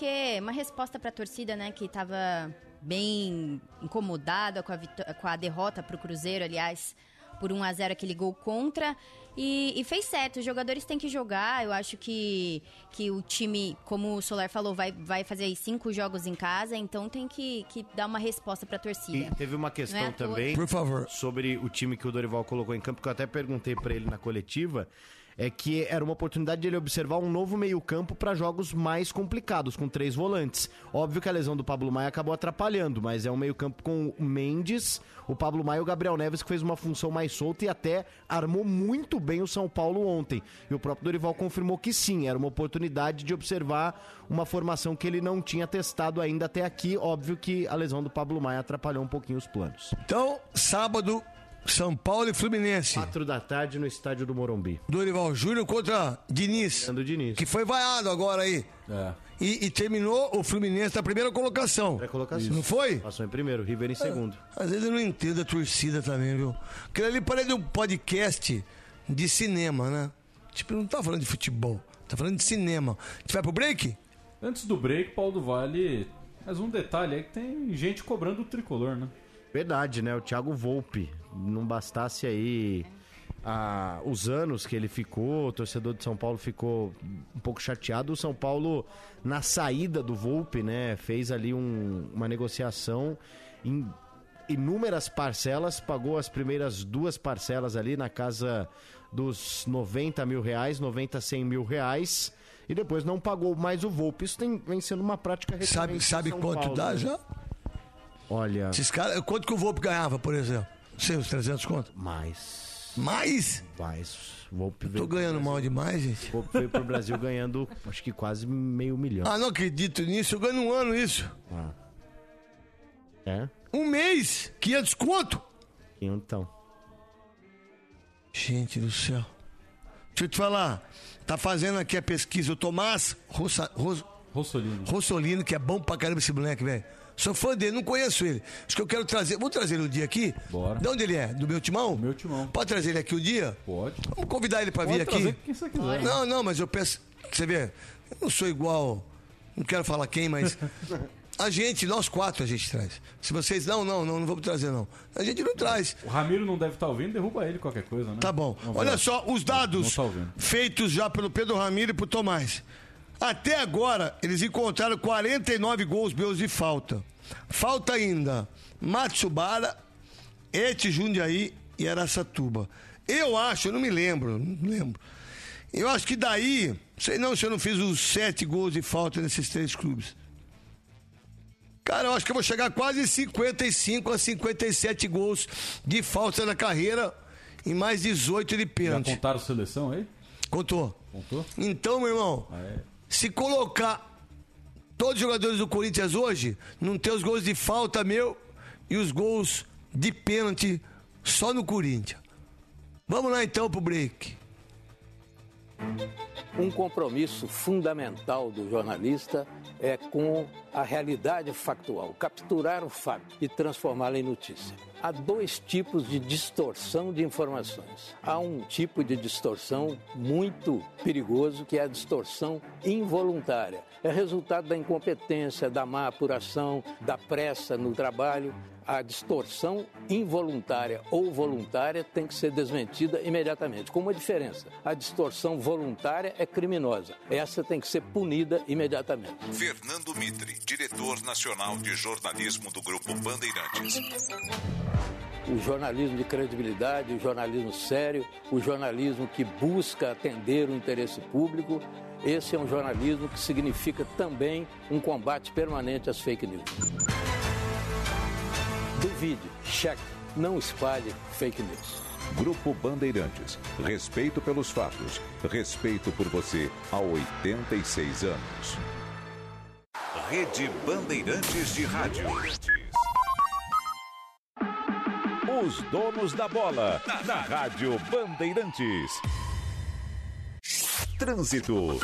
[SPEAKER 9] Porque uma resposta pra torcida, né, que tava bem incomodada com a, com a derrota pro Cruzeiro, aliás, por 1 a 0 aquele gol contra. E, e fez certo, os jogadores têm que jogar. Eu acho que, que o time, como o Solar falou, vai, vai fazer aí cinco jogos em casa, então tem que, que dar uma resposta pra torcida.
[SPEAKER 7] E teve uma questão
[SPEAKER 9] é à toa.
[SPEAKER 7] também,
[SPEAKER 5] Por favor.
[SPEAKER 7] sobre o time que o Dorival colocou em campo, que eu até perguntei pra ele na coletiva, é que era uma oportunidade de ele observar um novo meio-campo para jogos mais complicados, com três volantes. Óbvio que a lesão do Pablo Maia acabou atrapalhando, mas é um meio-campo com o Mendes, o Pablo Maia e o Gabriel Neves, que fez uma função mais solta e até armou muito bem o São Paulo ontem. E o próprio Dorival confirmou que sim, era uma oportunidade de observar uma formação que ele não tinha testado ainda até aqui. Óbvio que a lesão do Pablo Maia atrapalhou um pouquinho os planos.
[SPEAKER 5] Então, sábado, São Paulo e Fluminense.
[SPEAKER 7] Quatro da tarde no estádio do Morumbi.
[SPEAKER 5] Dorival Júnior contra Diniz.
[SPEAKER 7] Diniz.
[SPEAKER 5] Que foi vaiado agora aí.
[SPEAKER 6] É.
[SPEAKER 5] E, e terminou o Fluminense na primeira colocação.
[SPEAKER 7] Colocação.
[SPEAKER 5] Não foi?
[SPEAKER 7] Passou em primeiro, River em segundo.
[SPEAKER 5] Às vezes eu não entendo a torcida também, viu? Aquilo ali parece um podcast de cinema, né? Tipo, não tá falando de futebol, tá falando de cinema. A gente vai pro break?
[SPEAKER 6] Antes do break, Paulo do Vale. Mais um detalhe é que tem gente cobrando o tricolor, né?
[SPEAKER 7] Verdade, né? O Thiago Volpe. Não bastasse aí ah, os anos que ele ficou, o torcedor de São Paulo ficou um pouco chateado. O São Paulo, na saída do Volpe, né, fez ali um- uma negociação em inúmeras parcelas, pagou as primeiras duas parcelas ali na casa dos 90 mil reais, 90, 100 mil reais. E depois não pagou mais o Volpe. Isso tem, vem sendo uma prática recorrente
[SPEAKER 5] Sabe, sabe
[SPEAKER 7] São
[SPEAKER 5] quanto
[SPEAKER 7] Paulo,
[SPEAKER 5] dá
[SPEAKER 7] né?
[SPEAKER 5] já?
[SPEAKER 7] Olha.
[SPEAKER 5] Esses caras, quanto que o Volpe ganhava, por exemplo? Sei, uns 300 conto?
[SPEAKER 7] Mais.
[SPEAKER 5] Mais?
[SPEAKER 7] Mais. Volpe
[SPEAKER 5] Tô ganhando mal demais, gente.
[SPEAKER 7] Volpe veio pro Brasil ganhando, acho que quase meio milhão.
[SPEAKER 5] Ah, não acredito nisso. Eu ganho um ano isso.
[SPEAKER 7] Ah. É?
[SPEAKER 5] Um mês, 500 conto.
[SPEAKER 7] Então.
[SPEAKER 5] Gente do céu. Deixa eu te falar. Tá fazendo aqui a pesquisa o Tomás Rossa, Ros,
[SPEAKER 6] Rossolino.
[SPEAKER 5] Rossolino, que é bom pra caramba esse moleque, velho. Sou fã dele, não conheço ele. Acho que eu quero trazer. Vou trazer ele um dia aqui.
[SPEAKER 6] Bora.
[SPEAKER 5] De onde ele é? Do meu timão?
[SPEAKER 6] Meu timão.
[SPEAKER 5] Pode trazer ele aqui um dia?
[SPEAKER 6] Pode.
[SPEAKER 5] Vamos convidar ele pra
[SPEAKER 6] Pode
[SPEAKER 5] vir aqui.
[SPEAKER 6] quem você quiser.
[SPEAKER 5] Não, não, mas eu peço. Você vê, eu não sou igual. Não quero falar quem, mas. A gente, nós quatro a gente traz. Se vocês. Não, não, não, não vamos trazer, não. A gente não traz.
[SPEAKER 6] O Ramiro não deve estar ouvindo, derruba ele qualquer coisa, né?
[SPEAKER 5] Tá bom.
[SPEAKER 6] Não
[SPEAKER 5] Olha
[SPEAKER 6] vai.
[SPEAKER 5] só os
[SPEAKER 6] Não
[SPEAKER 5] dados
[SPEAKER 6] tá ouvindo.
[SPEAKER 5] feitos já pelo Pedro Ramiro e por Tomás. Até agora, eles encontraram 49 gols meus de falta. Falta ainda Matsubara, Eti Jundiaí e Araçatuba. Eu acho, eu não me lembro, não lembro. Eu acho que daí, sei não se eu não fiz os sete gols de falta nesses três clubes. Cara, eu acho que eu vou chegar a quase 55 a 57 gols de falta na carreira e mais 18 de
[SPEAKER 6] Já
[SPEAKER 5] pênalti.
[SPEAKER 6] contaram seleção aí?
[SPEAKER 5] Contou.
[SPEAKER 6] Contou?
[SPEAKER 5] Então, meu irmão,
[SPEAKER 6] Ah, é.
[SPEAKER 5] Se colocar todos os jogadores do Corinthians hoje, não ter os gols de falta meu e os gols de pênalti só no Corinthians. Vamos lá então pro break.
[SPEAKER 14] Um compromisso fundamental do jornalista é com a realidade factual, capturar o fato e transformá-lo em notícia. Há dois tipos de distorção de informações. Há um tipo de distorção muito perigoso, que é a distorção involuntária. É resultado da incompetência, da má apuração, da pressa no trabalho. A distorção involuntária ou voluntária tem que ser desmentida imediatamente. Com uma diferença: a distorção voluntária é criminosa. Essa tem que ser punida imediatamente.
[SPEAKER 15] Fernando Mitre, diretor nacional de jornalismo do Grupo Bandeirantes.
[SPEAKER 14] o jornalismo de credibilidade, o jornalismo sério, o jornalismo que busca atender o interesse público. Esse é um jornalismo que significa também um combate permanente às fake news. Duvide, cheque, não espalhe fake news.
[SPEAKER 15] Grupo Bandeirantes. Respeito pelos fatos. Respeito por você há 86 anos. Rede Bandeirantes de Rádio.
[SPEAKER 2] Os donos da bola. Na Rádio Bandeirantes.
[SPEAKER 15] Trânsito.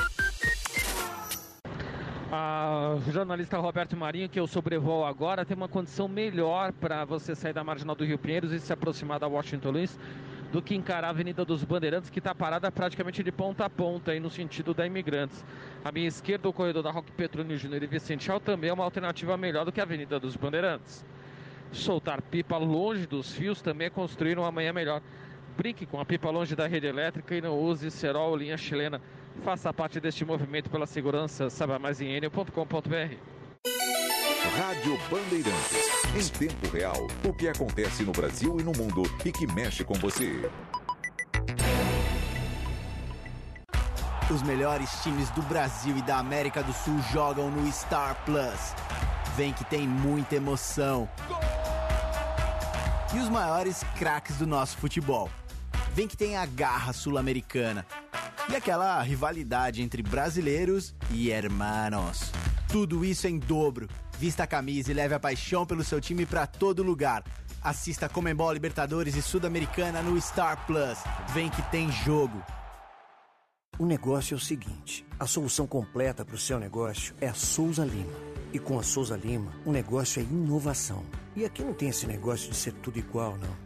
[SPEAKER 11] A jornalista Roberto Marinho, que eu sobrevoo agora, tem uma condição melhor para você sair da marginal do Rio Pinheiros e se aproximar da Washington Luiz do que encarar a Avenida dos Bandeirantes, que está parada praticamente de ponta a ponta aí no sentido da Imigrantes. À minha esquerda, o corredor da Roque Petrônio Júnior e Vicente Chau também é uma alternativa melhor do que a Avenida dos Bandeirantes. Soltar pipa longe dos fios também é construir uma manhã melhor. Brinque com a pipa longe da rede elétrica e não use cerol linha chilena. Faça parte deste movimento pela segurança. Saiba mais em enio.com.br.
[SPEAKER 15] Rádio Bandeirantes. Em tempo real, o que acontece no Brasil e no mundo e que mexe com você.
[SPEAKER 16] Os melhores times do Brasil e da América do Sul jogam no Star Plus. Vem que tem muita emoção. E os maiores craques do nosso futebol. Vem que tem a garra sul-americana. E aquela rivalidade entre brasileiros e hermanos. Tudo isso em dobro. Vista a camisa e leve a paixão pelo seu time para todo lugar. Assista Comembol Libertadores e Sul-Americana no Star Plus. Vem que tem jogo.
[SPEAKER 17] O negócio é o seguinte: a solução completa para o seu negócio é a Souza Lima. E com a Souza Lima, o negócio é inovação. E aqui não tem esse negócio de ser tudo igual, não.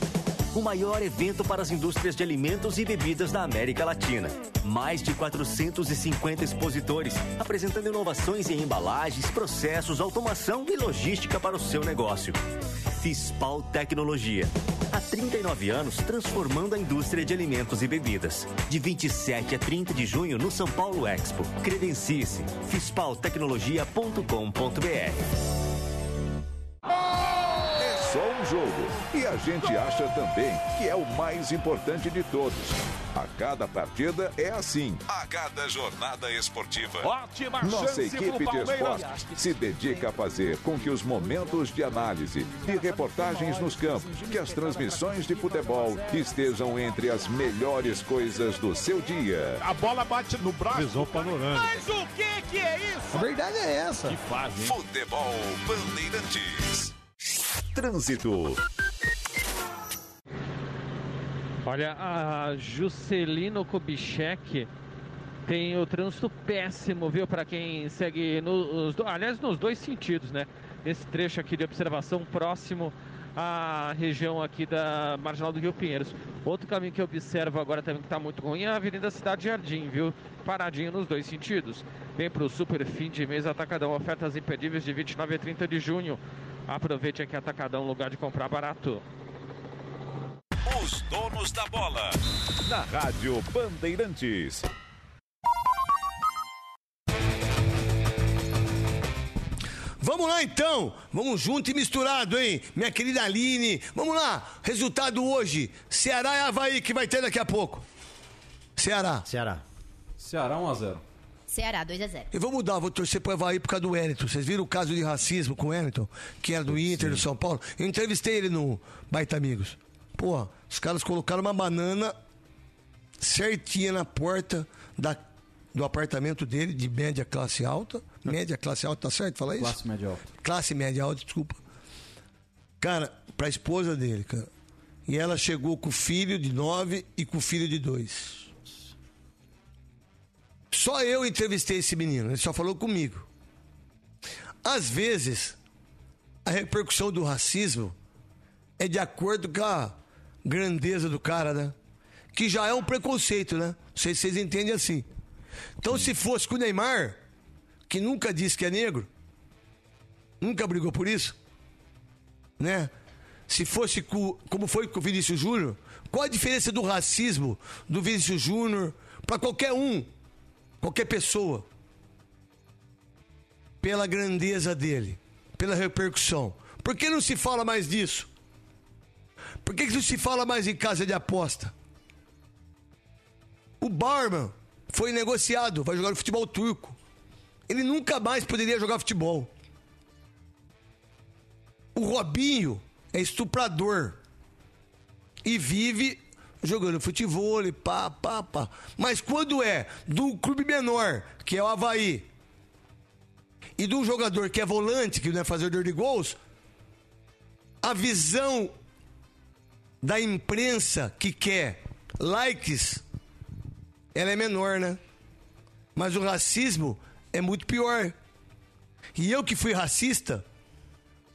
[SPEAKER 18] O maior evento para as indústrias de alimentos e bebidas da América Latina. Mais de 450 expositores, apresentando inovações em embalagens, processos, automação e logística para o seu negócio. Fispal Tecnologia. Há 39 anos transformando a indústria de alimentos e bebidas. De 27 a 30 de junho no São Paulo Expo. Credencie-se. fispaltecnologia.com.br.
[SPEAKER 15] É só um jogo. E a gente acha também que é o mais importante de todos. A cada partida é assim. A cada jornada esportiva.
[SPEAKER 2] Ótima
[SPEAKER 15] Nossa
[SPEAKER 2] chance
[SPEAKER 15] equipe de esportes se dedica a fazer com que os momentos de análise, de reportagens nos campos, que as transmissões de futebol estejam entre as melhores coisas do seu dia.
[SPEAKER 3] A bola bate no braço.
[SPEAKER 15] Visão panorâmica.
[SPEAKER 3] Mas o que que é isso?
[SPEAKER 15] A verdade é essa.
[SPEAKER 3] Que fase, hein?
[SPEAKER 15] Futebol Bandeirantes. Trânsito.
[SPEAKER 11] Olha, a Juscelino Kubitschek tem o trânsito péssimo, viu? Para quem segue, nos, aliás, nos dois sentidos, né? Nesse trecho aqui de observação próximo à região aqui da Marginal do Rio Pinheiros. Outro caminho que eu observo agora também que está muito ruim é a Avenida Cidade Jardim, viu? Paradinho nos dois sentidos. Vem para o super fim de mês Atacadão, ofertas imperdíveis de 29 a 30 de junho. Aproveite aqui Atacadão, lugar de comprar barato.
[SPEAKER 15] Os donos da bola. Na Rádio Bandeirantes.
[SPEAKER 5] Vamos lá então, vamos junto e misturado, hein? Minha querida Aline, vamos lá. Resultado hoje: Ceará e Havaí, que vai ter daqui a pouco. Ceará.
[SPEAKER 7] Ceará.
[SPEAKER 6] Ceará 1x0.
[SPEAKER 9] Ceará 2x0.
[SPEAKER 5] Eu vou mudar, vou torcer pro Havaí por causa do Wellington. Vocês viram o caso de racismo com o Wellington, que era do Inter, do São Paulo? Eu entrevistei ele no Baita Amigos. Pô, os caras colocaram uma banana certinha na porta da, do apartamento dele, de média classe alta. Média classe alta, tá certo falar isso?
[SPEAKER 6] Classe média alta.
[SPEAKER 5] Classe média alta, desculpa. Cara, pra esposa dele, cara. E ela chegou com o filho de nove e com o filho de dois. Só eu entrevistei esse menino, ele só falou comigo. Às vezes, a repercussão do racismo é de acordo com a grandeza do cara, né? Que já é um preconceito, né? Não sei se vocês entendem assim. Então, se fosse com o Neymar, que nunca disse que é negro, nunca brigou por isso, né? Se fosse com, como foi com o Vinícius Júnior, qual a diferença do racismo do Vinícius Júnior para qualquer um, qualquer pessoa? Pela grandeza dele, pela repercussão. Por que não se fala mais disso? Por que, não se fala mais em casa de aposta? O Barman foi negociado, vai jogar no futebol turco. Ele nunca mais poderia jogar futebol. O Robinho é estuprador e vive jogando futebol, pá, pá, pá. Mas quando é do clube menor, que é o Havaí, e de um jogador que é volante, que não é fazedor de gols, a visão da imprensa que quer likes, ela é menor, né? Mas o racismo é muito pior. E eu que fui racista,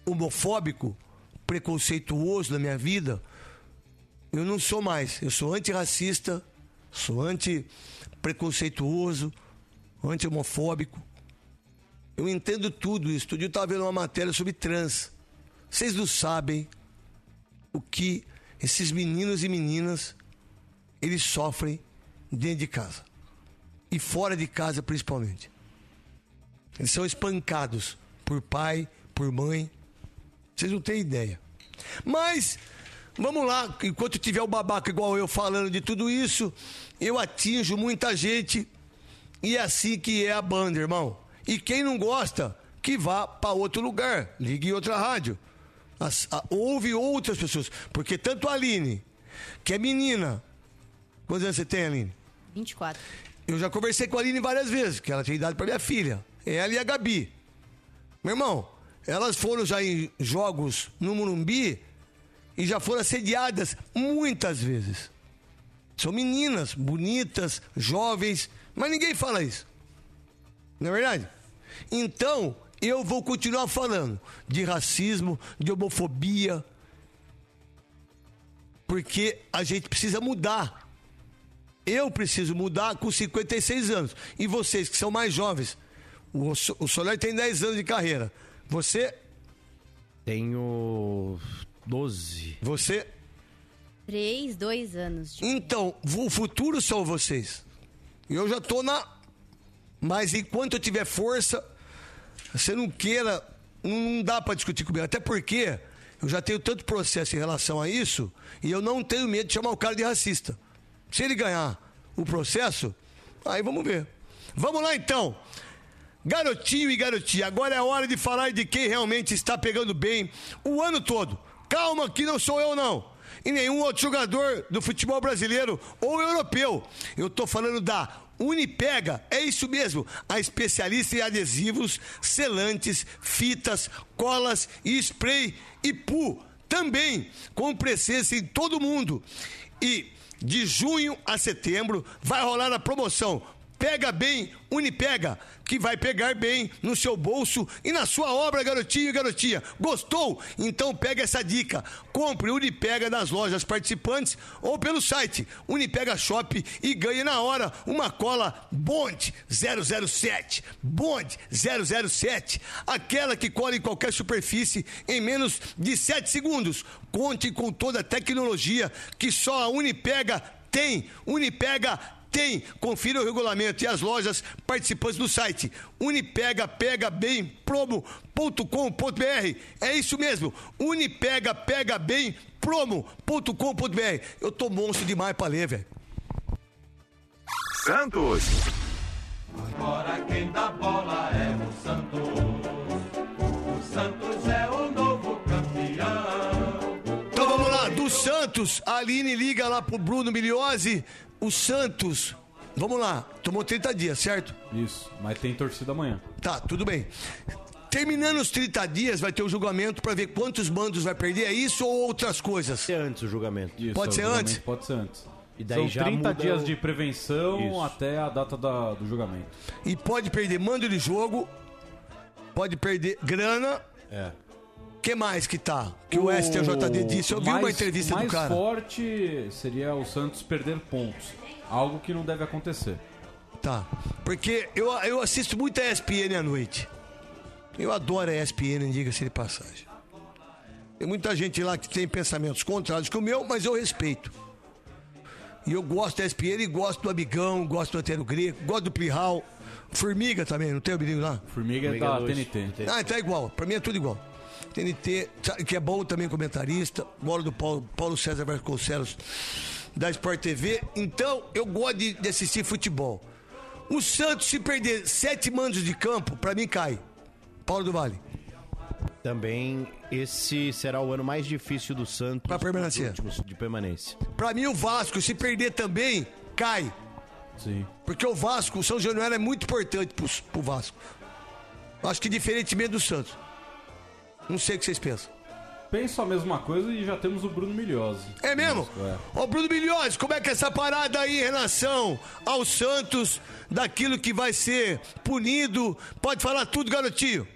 [SPEAKER 5] homofóbico, preconceituoso na minha vida, eu não sou mais. Eu sou antirracista, sou anti-preconceituoso, anti-homofóbico. Eu entendo tudo isso. Outro dia eu estava vendo uma matéria sobre trans. Vocês não sabem o que esses meninos e meninas eles sofrem dentro de casa e fora de casa principalmente. Eles são espancados por pai, por mãe. Vocês não têm ideia. Mas vamos lá, enquanto tiver o babaca igual eu falando de tudo isso, eu atinjo muita gente e é assim que é a banda, irmão. E quem não gosta, que vá para outro lugar, ligue em outra rádio. As, a, ouve outras pessoas. Porque tanto a Aline, que é menina. Quantos anos você tem, Aline?
[SPEAKER 9] 24.
[SPEAKER 5] Eu já conversei com a Aline várias vezes, que ela tem idade para minha filha. Ela e a Gabi. Meu irmão, elas foram já em jogos no Morumbi e já foram assediadas muitas vezes. São meninas bonitas, jovens, mas ninguém fala isso. Não é verdade? Então, eu vou continuar falando de racismo, de homofobia, porque a gente precisa mudar. Eu preciso mudar com 56 anos. E vocês que são mais jovens, o, o Soler tem 10 anos de carreira. Você,
[SPEAKER 7] Tenho 12.
[SPEAKER 5] você.
[SPEAKER 9] Três, dois anos. de-
[SPEAKER 5] Então, o futuro são vocês. Eu já tô na. Mas enquanto eu tiver força, você não queira. Não, dá pra discutir comigo. Até porque eu já tenho tanto processo em relação a isso e eu não tenho medo de chamar o cara de racista. Se ele ganhar o processo, aí vamos ver. Vamos lá então. Garotinho e garotinha, agora é a hora de falar de quem realmente está pegando bem o ano todo. Calma, que não sou eu não. E nenhum outro jogador do futebol brasileiro ou europeu. Eu tô falando da Unipega, é isso mesmo, a especialista em adesivos, selantes, fitas, colas e spray e pu. Também com presença em todo mundo. E de junho a setembro vai rolar a promoção Pega bem, Unipega, que vai pegar bem no seu bolso e na sua obra, garotinho e garotinha. Gostou? Então pega essa dica. Compre Unipega nas lojas participantes ou pelo site Unipega Shop e ganhe na hora uma cola Bond 007. Bond 007. Aquela que cola em qualquer superfície em menos de 7 segundos. Conte com toda a tecnologia que só a Unipega tem. Unipega tem. Confira o regulamento e as lojas participantes do site unipega pega bem promo.com.br. É isso mesmo. Unipega pega bem promo.com.br. Eu tô monstro demais pra ler, velho.
[SPEAKER 2] Santos.
[SPEAKER 13] Agora quem dá bola é o Santos. O Santos é o novo campeão.
[SPEAKER 5] Então vamos lá, do Santos, a Aline liga lá pro Bruno Miliose. O Santos, vamos lá, tomou 30 dias, certo?
[SPEAKER 6] Isso, mas tem torcida amanhã.
[SPEAKER 5] Tá, tudo bem. Terminando os 30 dias, vai ter o julgamento pra ver quantos mandos vai perder. É isso ou outras coisas?
[SPEAKER 7] Ser antes o julgamento.
[SPEAKER 6] Isso,
[SPEAKER 5] Pode ser
[SPEAKER 6] julgamento
[SPEAKER 5] antes?
[SPEAKER 6] Pode ser antes.
[SPEAKER 7] E daí
[SPEAKER 6] São
[SPEAKER 7] já
[SPEAKER 6] 30
[SPEAKER 7] muda
[SPEAKER 6] dias
[SPEAKER 7] o-
[SPEAKER 6] de prevenção
[SPEAKER 7] Isso.
[SPEAKER 6] até a data da- do julgamento.
[SPEAKER 5] E pode perder mando de jogo, pode perder grana.
[SPEAKER 6] É.
[SPEAKER 5] que mais que tá? Que o, STJD disse. Eu vi uma
[SPEAKER 6] mais-
[SPEAKER 5] entrevista
[SPEAKER 6] mais
[SPEAKER 5] do cara.
[SPEAKER 6] forte seria o Santos perder pontos. Algo que não deve acontecer.
[SPEAKER 5] Tá. Porque eu, eu assisto muito a ESPN à noite. Eu adoro a ESPN, diga-se de passagem. Tem muita gente lá que tem pensamentos contrários que o meu, mas eu respeito. E eu gosto da ESPN e gosto do Amigão, gosto do Antero Greco, gosto do Plihal. Formiga também, não tem o menino lá?
[SPEAKER 6] Formiga, é da TNT.
[SPEAKER 5] Ah, tá igual. Pra mim é tudo igual. TNT, sabe, que é bom também comentarista. Bola do Paulo, Paulo César Vasconcelos da Sport TV. Então, eu gosto de, de assistir futebol. O Santos, se perder sete mandos de campo, pra mim cai. Paulo do Vale.
[SPEAKER 7] Também esse será o ano mais difícil do Santos.
[SPEAKER 5] Pra permanecer.
[SPEAKER 7] De permanência.
[SPEAKER 5] Pra mim, o Vasco, se perder também, cai.
[SPEAKER 6] Sim.
[SPEAKER 5] Porque o Vasco, o São Januário é muito importante pro, pro Vasco. Acho que diferentemente do Santos. Não sei o que vocês pensam.
[SPEAKER 6] Penso a mesma coisa e já temos o Bruno Milhose.
[SPEAKER 5] É mesmo?
[SPEAKER 6] É.
[SPEAKER 5] Ô Bruno Milhões, como é que é essa parada aí em relação ao Santos, daquilo que vai ser punido? Pode falar tudo, garotinho.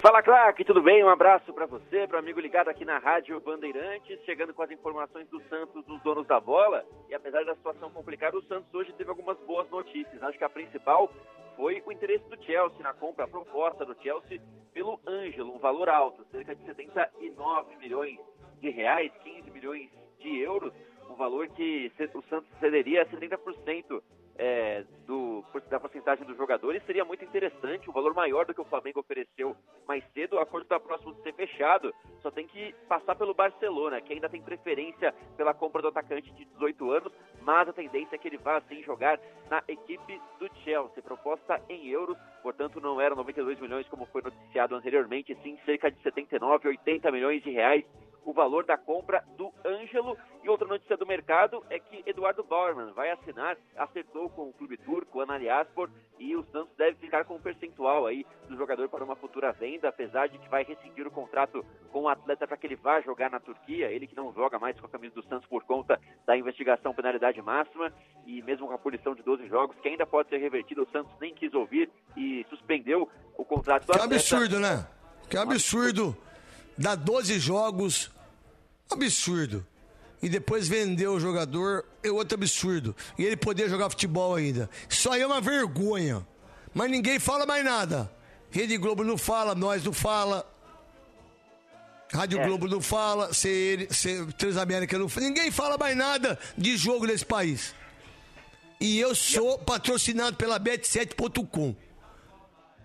[SPEAKER 19] Fala, craque, tudo bem? Um abraço para você, para amigo ligado aqui na Rádio Bandeirantes, chegando com as informações do Santos, dos donos da bola. E apesar da situação complicada, o Santos hoje teve algumas boas notícias. Acho que a principal foi o interesse do Chelsea na compra, a proposta do Chelsea pelo Ângelo, um valor alto, cerca de 79 milhões de reais, 15 milhões de euros, um valor que o Santos cederia a 70% é, do, da porcentagem dos jogadores seria muito interessante, um valor maior do que o Flamengo ofereceu mais cedo. O acordo está próximo de ser fechado, só tem que passar pelo Barcelona, que ainda tem preferência pela compra do atacante de 18 anos, mas a tendência é que ele vá assim jogar na equipe do Chelsea. Proposta em euros, portanto não eram 92 milhões como foi noticiado anteriormente, sim cerca de 79, 80 milhões de reais o valor da compra do Ângelo. E outra notícia do mercado é que Eduardo Bauerman vai assinar, acertou com o clube turco, o Analiaspor, e o Santos deve ficar com um percentual aí do jogador para uma futura venda, apesar de que vai rescindir o contrato com o atleta para que ele vá jogar na Turquia, ele que não joga mais com a camisa do Santos por conta da investigação penalidade máxima, e mesmo com a punição de 12 jogos, que ainda pode ser revertida, o Santos nem quis ouvir e suspendeu o contrato do
[SPEAKER 5] Que
[SPEAKER 19] atleta.
[SPEAKER 5] absurdo, né? Que absurdo. Dá 12 jogos, absurdo. E depois vender o jogador é outro absurdo. E ele poder jogar futebol ainda. Isso aí é uma vergonha. Mas ninguém fala mais nada. Rede Globo não fala, nós não fala. Rádio
[SPEAKER 19] É.
[SPEAKER 5] Globo não fala, CN, Transamérica não fala. Ninguém fala mais nada de jogo nesse país. E eu sou patrocinado pela Bet7.com.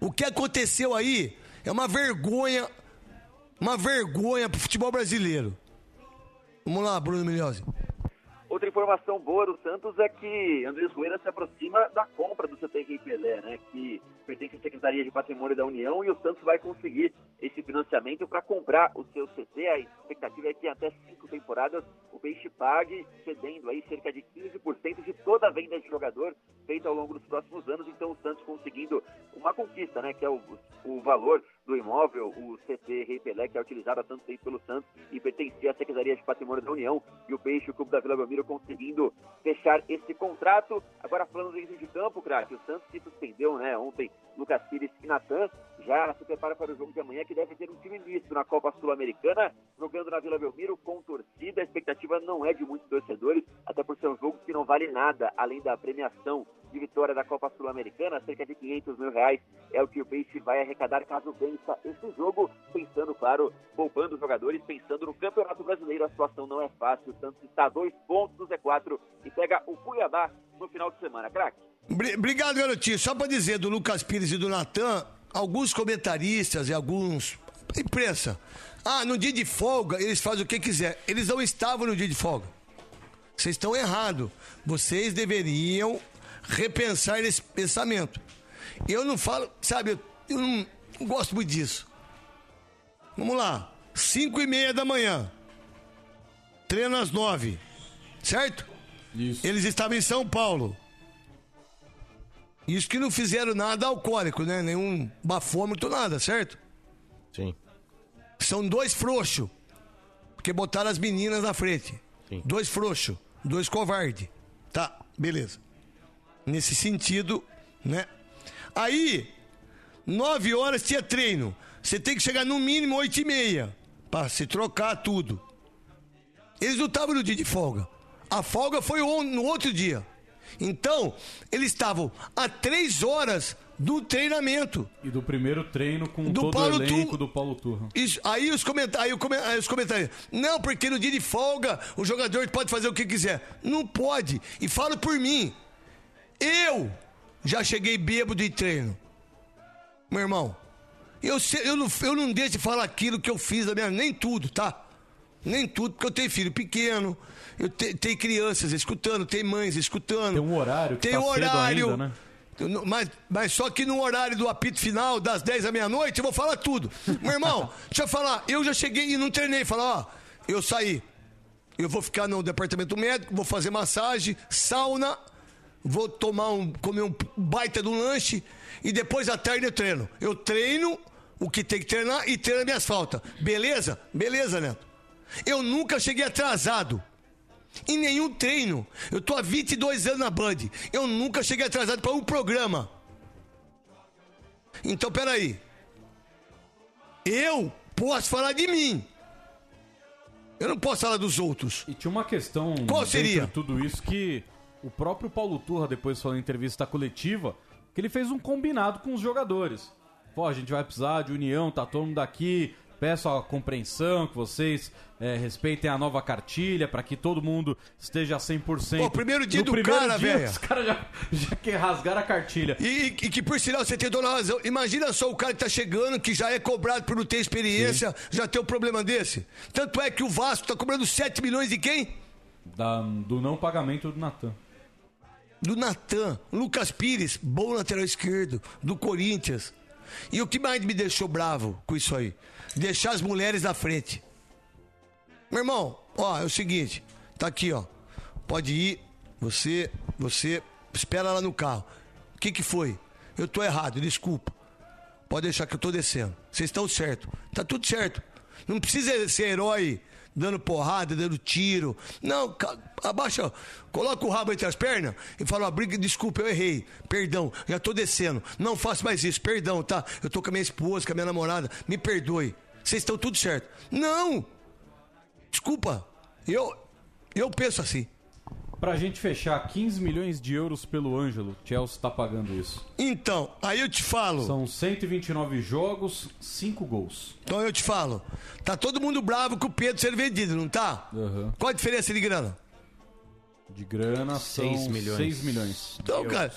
[SPEAKER 5] O que aconteceu aí é uma vergonha, uma vergonha pro futebol brasileiro. Vamos lá, Bruno Milhose.
[SPEAKER 19] Outra informação boa do Santos é que Andrés Rueda se aproxima da compra do CT Rei Pelé, né, que pertence à Secretaria de Patrimônio da União e o Santos vai conseguir esse financiamento para comprar o seu CT. A expectativa é que até cinco temporadas o Peixe pague, cedendo aí cerca de 15% de toda a venda de jogador feita ao longo dos próximos anos. Então o Santos conseguindo uma conquista, né, que é o, o valor do CT Rei Pelé, que é utilizado há tanto tempo pelo Santos e pertencia à Secretaria de Patrimônio da União, e o Peixe, o Clube da Vila Belmiro, conseguindo fechar esse contrato. Agora, falando dentro de campo, craque, o Santos se suspendeu, né, ontem, Lucas Pires e Natan, já se prepara para o jogo de amanhã, que deve ter um time misto na Copa Sul-Americana, jogando na Vila Belmiro com torcida. A expectativa não é de muitos torcedores, até por ser um jogo que não vale nada, além da premiação de vitória da Copa Sul-Americana, cerca de 500 mil reais é o que o Peixe vai arrecadar caso vença esse jogo, claro, poupando jogadores, pensando no Campeonato Brasileiro, a situação não é fácil, o Santos está a dois pontos do Z4 e pega o Cuiabá no final de semana, craque.
[SPEAKER 5] Bri- Obrigado, garotinho. Só pra dizer do Lucas Pires e do Natan, alguns comentaristas e alguns. imprensa. Ah, no dia de folga eles fazem o que quiser. Eles não estavam no dia de folga. Vocês estão errados. Vocês deveriam repensar esse pensamento. Eu não falo, sabe, eu, não gosto muito disso. Vamos lá. Cinco e meia da manhã. Treino às nove. Certo?
[SPEAKER 6] Isso.
[SPEAKER 5] Eles estavam em São Paulo. Isso que não fizeram nada alcoólico, né? Nenhum bafômetro, nada, certo?
[SPEAKER 7] Sim.
[SPEAKER 5] São dois frouxos. Porque botaram as meninas na frente. Dois frouxos. Dois covardes. Tá, beleza. Nesse sentido, né? Aí, nove horas tinha treino. Você tem que chegar no mínimo oito e meia. Pra se trocar tudo. Eles não estavam no dia de folga. A folga foi no outro dia. Então, eles estavam a três horas do treinamento.
[SPEAKER 6] E do primeiro treino com
[SPEAKER 5] Do
[SPEAKER 6] todo
[SPEAKER 5] Paulo
[SPEAKER 6] o elenco
[SPEAKER 5] Tu-
[SPEAKER 6] do Paulo Turra.
[SPEAKER 5] Isso, aí os comentários, aí os comentários, não, porque no dia de folga o jogador pode fazer o que quiser. Não pode. E falo por mim. Eu já cheguei bêbado em treino. Meu irmão, eu, eu, não, eu não deixo de falar aquilo que eu fiz da minha. Nem tudo, tá? Nem tudo, porque eu tenho filho pequeno, eu te- tenho crianças escutando, tem mães escutando. Tem
[SPEAKER 6] um horário que
[SPEAKER 5] Tem
[SPEAKER 6] tá
[SPEAKER 5] horário.
[SPEAKER 6] ainda, né?
[SPEAKER 5] Mas, mas só que no horário do apito final, das 10 à meia-noite, eu vou falar tudo. Meu irmão, deixa eu falar, eu já cheguei e não treinei. Falar, ó, eu saí. Eu vou ficar no departamento médico, vou fazer massagem, sauna, vou tomar um, comer um baita de um lanche e depois à tarde eu treino. Eu treino o que tem que treinar e treino minhas faltas. Beleza? Beleza, Neto. Eu nunca cheguei atrasado. Em nenhum treino. Eu tô há 22 anos na Band. Eu nunca cheguei atrasado para um programa. Então, peraí. Eu posso falar de mim. Eu não posso falar dos outros.
[SPEAKER 6] E tinha uma questão
[SPEAKER 5] Qual seria?
[SPEAKER 6] de tudo isso que o próprio Paulo Turra depois falou em entrevista coletiva que ele fez um combinado com os jogadores. Pô, a gente vai precisar de união, tá todo mundo aqui. Peço a compreensão, que vocês é, respeitem a nova cartilha para que todo mundo esteja 100%.
[SPEAKER 5] Pô, primeiro dia
[SPEAKER 6] No
[SPEAKER 5] do
[SPEAKER 6] primeiro
[SPEAKER 5] cara, velho.
[SPEAKER 6] Os caras já, já que rasgaram a cartilha.
[SPEAKER 5] E, e que por sinal você tem toda razão. Imagina só o cara que tá chegando, que já é cobrado por não ter experiência, já tem um problema desse. Tanto é que o Vasco tá cobrando 7 milhões de quem?
[SPEAKER 6] Da- do não pagamento do Natan.
[SPEAKER 5] Do Natan, Lucas Pires, bom lateral esquerdo, do Corinthians. E o que mais me deixou bravo com isso aí? Deixar as mulheres na frente. Meu irmão, ó, é o seguinte, tá aqui, ó. Pode ir, você, você, espera lá no carro. O que que foi? Eu tô errado, desculpa. Pode deixar que eu tô descendo. Vocês estão certo. Tá tudo certo. Não precisa ser herói dando porrada, dando tiro. Não, abaixa, coloca o rabo entre as pernas e fala, ó, briga, desculpa, eu errei. Perdão, já tô descendo. Não faço mais isso, perdão, tá? Eu tô com a minha esposa, com a minha namorada, me perdoe. Vocês estão tudo certo. Não! Desculpa. Eu eu penso assim.
[SPEAKER 6] Pra gente fechar 15 milhões de euros pelo Ângelo, Chelsea tá pagando isso.
[SPEAKER 5] Então, aí eu te falo.
[SPEAKER 6] São 129 jogos, 5 gols.
[SPEAKER 5] Então eu te falo. Tá todo mundo bravo com o Pedro ser vendido, não tá? Qual a diferença de grana?
[SPEAKER 6] De grana são
[SPEAKER 7] Seis milhões.
[SPEAKER 6] 6 milhões.
[SPEAKER 5] Então, cara.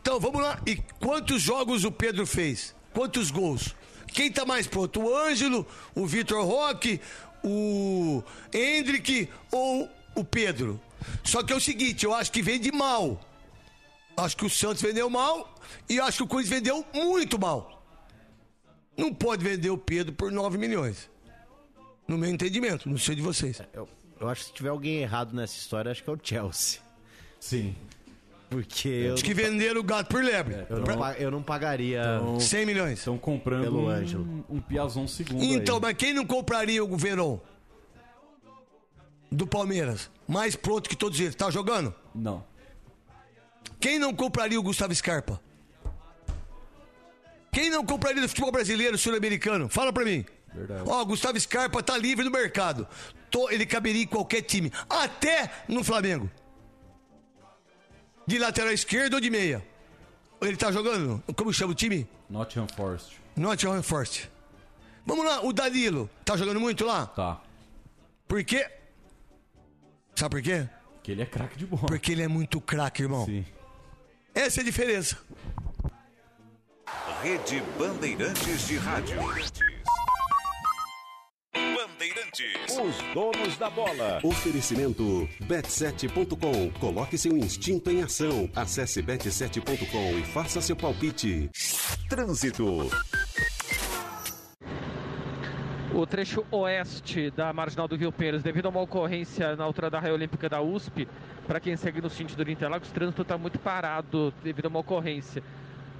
[SPEAKER 5] Então, vamos lá. E quantos jogos o Pedro fez? Quantos gols? Quem tá mais pronto? O Ângelo, o Vitor Roque, o Hendrick ou o Pedro? Só que é o seguinte, eu acho que vende mal. Acho que o Santos vendeu mal e acho que o Corinthians vendeu muito mal. Não pode vender o Pedro por 9 milhões. No meu entendimento, não sei de vocês.
[SPEAKER 7] Eu, eu acho que se tiver alguém errado nessa história, acho que é o Chelsea.
[SPEAKER 6] Sim.
[SPEAKER 7] Porque eu.
[SPEAKER 5] Acho que venderam o gato por lebre.
[SPEAKER 7] Eu não, eu não pagaria.
[SPEAKER 5] 100 milhões.
[SPEAKER 6] Estão comprando
[SPEAKER 7] Pelo
[SPEAKER 6] um,
[SPEAKER 7] Ângelo.
[SPEAKER 6] um Piazon segundo
[SPEAKER 5] Então,
[SPEAKER 6] aí.
[SPEAKER 5] mas quem não compraria o Verón? Do Palmeiras. Mais pronto que todos eles. Tá jogando?
[SPEAKER 6] Não.
[SPEAKER 5] Quem não compraria o Gustavo Scarpa? Quem não compraria do futebol brasileiro, sul-americano? Fala pra mim.
[SPEAKER 6] Verdade.
[SPEAKER 5] Ó, o Gustavo Scarpa tá livre no mercado. Tô- ele caberia em qualquer time. Até no Flamengo. De lateral esquerdo ou de meia? Ele tá jogando? Como chama o time?
[SPEAKER 6] Nottingham Forest.
[SPEAKER 5] Nottingham Forest. Vamos lá, o Danilo. Tá jogando muito lá?
[SPEAKER 6] Tá.
[SPEAKER 5] Por quê? Sabe por quê?
[SPEAKER 6] Que ele é craque de bola.
[SPEAKER 5] Porque ele é muito craque, irmão.
[SPEAKER 6] Sim.
[SPEAKER 5] Essa é a diferença.
[SPEAKER 15] Rede Bandeirantes de Rádio. Bandeirantes.
[SPEAKER 2] Os donos da bola.
[SPEAKER 20] Oferecimento bet7.com. Coloque seu instinto em ação. Acesse bet7.com e faça seu palpite.
[SPEAKER 15] Trânsito.
[SPEAKER 11] O trecho oeste da marginal do Rio Pires, devido a uma ocorrência na altura da raia olímpica da USP, para quem segue no sentido de Interlagos, o trânsito está muito parado devido a uma ocorrência.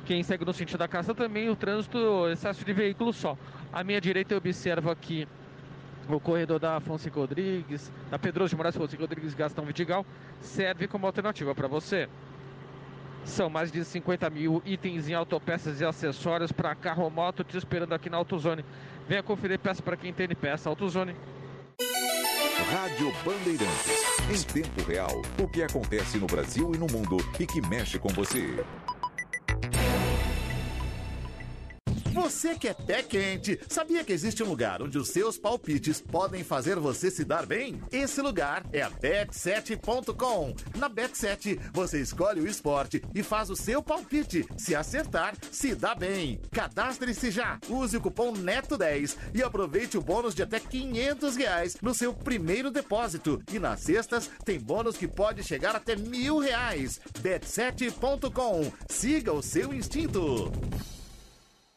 [SPEAKER 11] Quem segue no sentido da casa também, o trânsito, excesso de veículos só. À minha direita eu observo aqui o corredor da Afonso Rodrigues, da Pedroso de Moraes, Afonso Rodrigues, Gastão Vidigal, serve como alternativa para você. São mais de 50 mil itens em autopeças e acessórios para carro moto te esperando aqui na AutoZone. Venha conferir peça para quem tem peça. AutoZone.
[SPEAKER 15] Rádio Bandeirantes. Em tempo real, o que acontece no Brasil e no mundo e que mexe com você.
[SPEAKER 21] Você que é pé quente, sabia que existe um lugar onde os seus palpites podem fazer você se dar bem? Esse lugar é a bet7.com. Na Bet7, você escolhe o esporte e faz o seu palpite. Se acertar, se dá bem. Cadastre-se já. Use o cupom NETO10 e aproveite o bônus de até 500 reais no seu primeiro depósito. E nas sextas, tem bônus que pode chegar até mil reais. Bet7.com. Siga o seu instinto.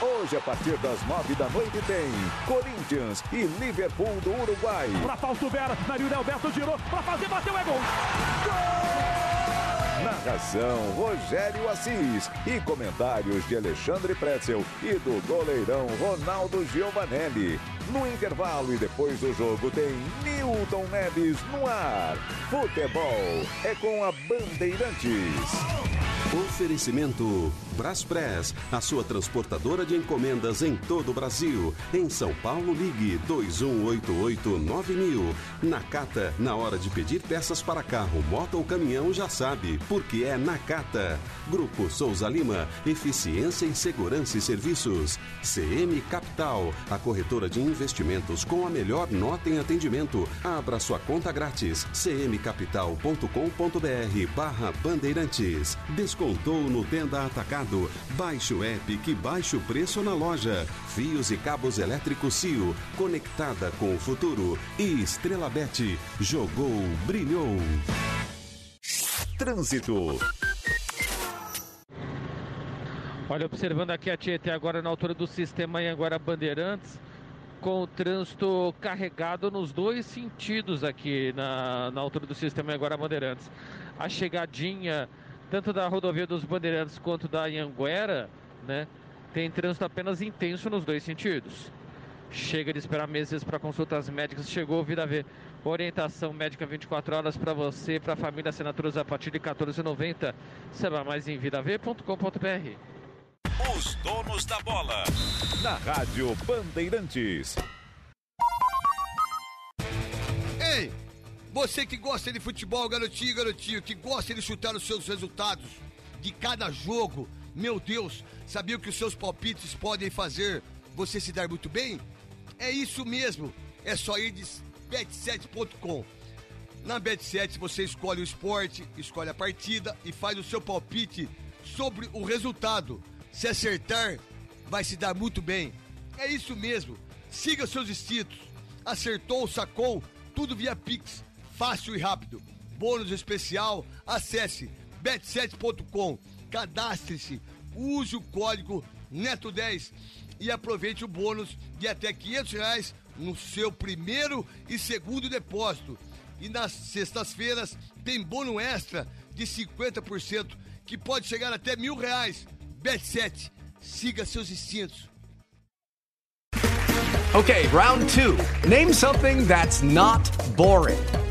[SPEAKER 15] Hoje, a partir das nove da noite, tem Corinthians e Liverpool do Uruguai.
[SPEAKER 3] Pra Fausto Vera, Narildo Alberto girou pra fazer, bateu, é gol!
[SPEAKER 15] Narração Rogério Assis e comentários de Alexandre Pretzel e do goleirão Ronaldo Giovanelli. No intervalo e depois do jogo tem Newton Neves no ar. Futebol é com a Bandeirantes.
[SPEAKER 20] Oferecimento Braspress, a sua transportadora de encomendas em todo o Brasil. Em São Paulo, ligue 2188-9000. Nakata, na hora de pedir peças para carro, moto ou caminhão, já sabe, porque é Nakata. Grupo Souza Lima, eficiência em segurança e serviços. CM Capital, a corretora de investimentos com a melhor nota em atendimento. Abra sua conta grátis. cmcapital.com.br barra Bandeirantes. Descontou no Tenda Atacado. Baixe o app que baixa o preço na loja. Fios e cabos elétricos Cio, conectada com o futuro. E Estrela Bet, jogou, brilhou.
[SPEAKER 15] Trânsito.
[SPEAKER 11] Olha, observando aqui a Tietê agora na altura do sistema Anhanguera Bandeirantes, com o trânsito carregado nos dois sentidos aqui na, na altura do sistema Anhanguera Bandeirantes. A chegadinha tanto da rodovia dos Bandeirantes quanto da Anhanguera, né, tem trânsito apenas intenso nos dois sentidos. Chega de esperar meses para consultas médicas, chegou Vida V. Orientação médica 24 horas para você, para a família, assinaturas a partir de 14,90. Saiba mais em vidav.com.br.
[SPEAKER 22] Os donos da bola.
[SPEAKER 15] Na Rádio Bandeirantes.
[SPEAKER 5] Você que gosta de futebol, garotinho garotinho, que gosta de chutar os seus resultados de cada jogo, meu Deus, sabia que os seus palpites podem fazer você se dar muito bem? É isso mesmo, é só ir de bet7.com. Na Bet7 você escolhe o esporte, escolhe a partida e faz o seu palpite sobre o resultado. Se acertar, vai se dar muito bem. É isso mesmo. Siga seus instintos. Acertou, sacou, tudo via Pix. Fácil e rápido. Bônus especial, acesse bet7.com. Cadastre-se, use o código NETO10 e aproveite o bônus de até 500 reais no seu primeiro e segundo depósito. E nas sextas-feiras tem bônus extra de 50% que pode chegar até mil reais. Bet7, siga seus instintos.
[SPEAKER 1] Okay, round two. Name something that's not boring.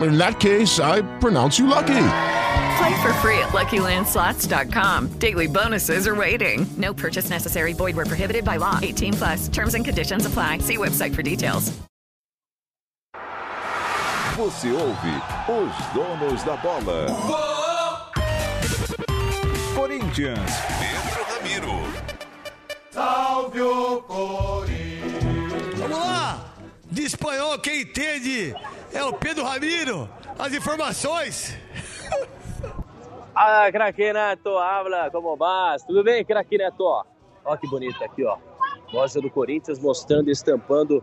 [SPEAKER 23] In that case, I pronounce you lucky.
[SPEAKER 24] Play for free at LuckyLandSlots.com. Daily bonuses are waiting. No purchase necessary. Void where prohibited by law. 18 plus. Terms and conditions apply. See website for details.
[SPEAKER 15] Você ouve os donos da bola. Corinthians. Pedro Ramiro.
[SPEAKER 5] Salve o Corinthians! Vamos lá! De espanhol, quem entende é o Pedro Ramiro. As informações.
[SPEAKER 8] Ah, craque Neto, habla, como vas? Tudo bem, craque Neto? Ó que bonito aqui, ó. Loja do Corinthians mostrando estampando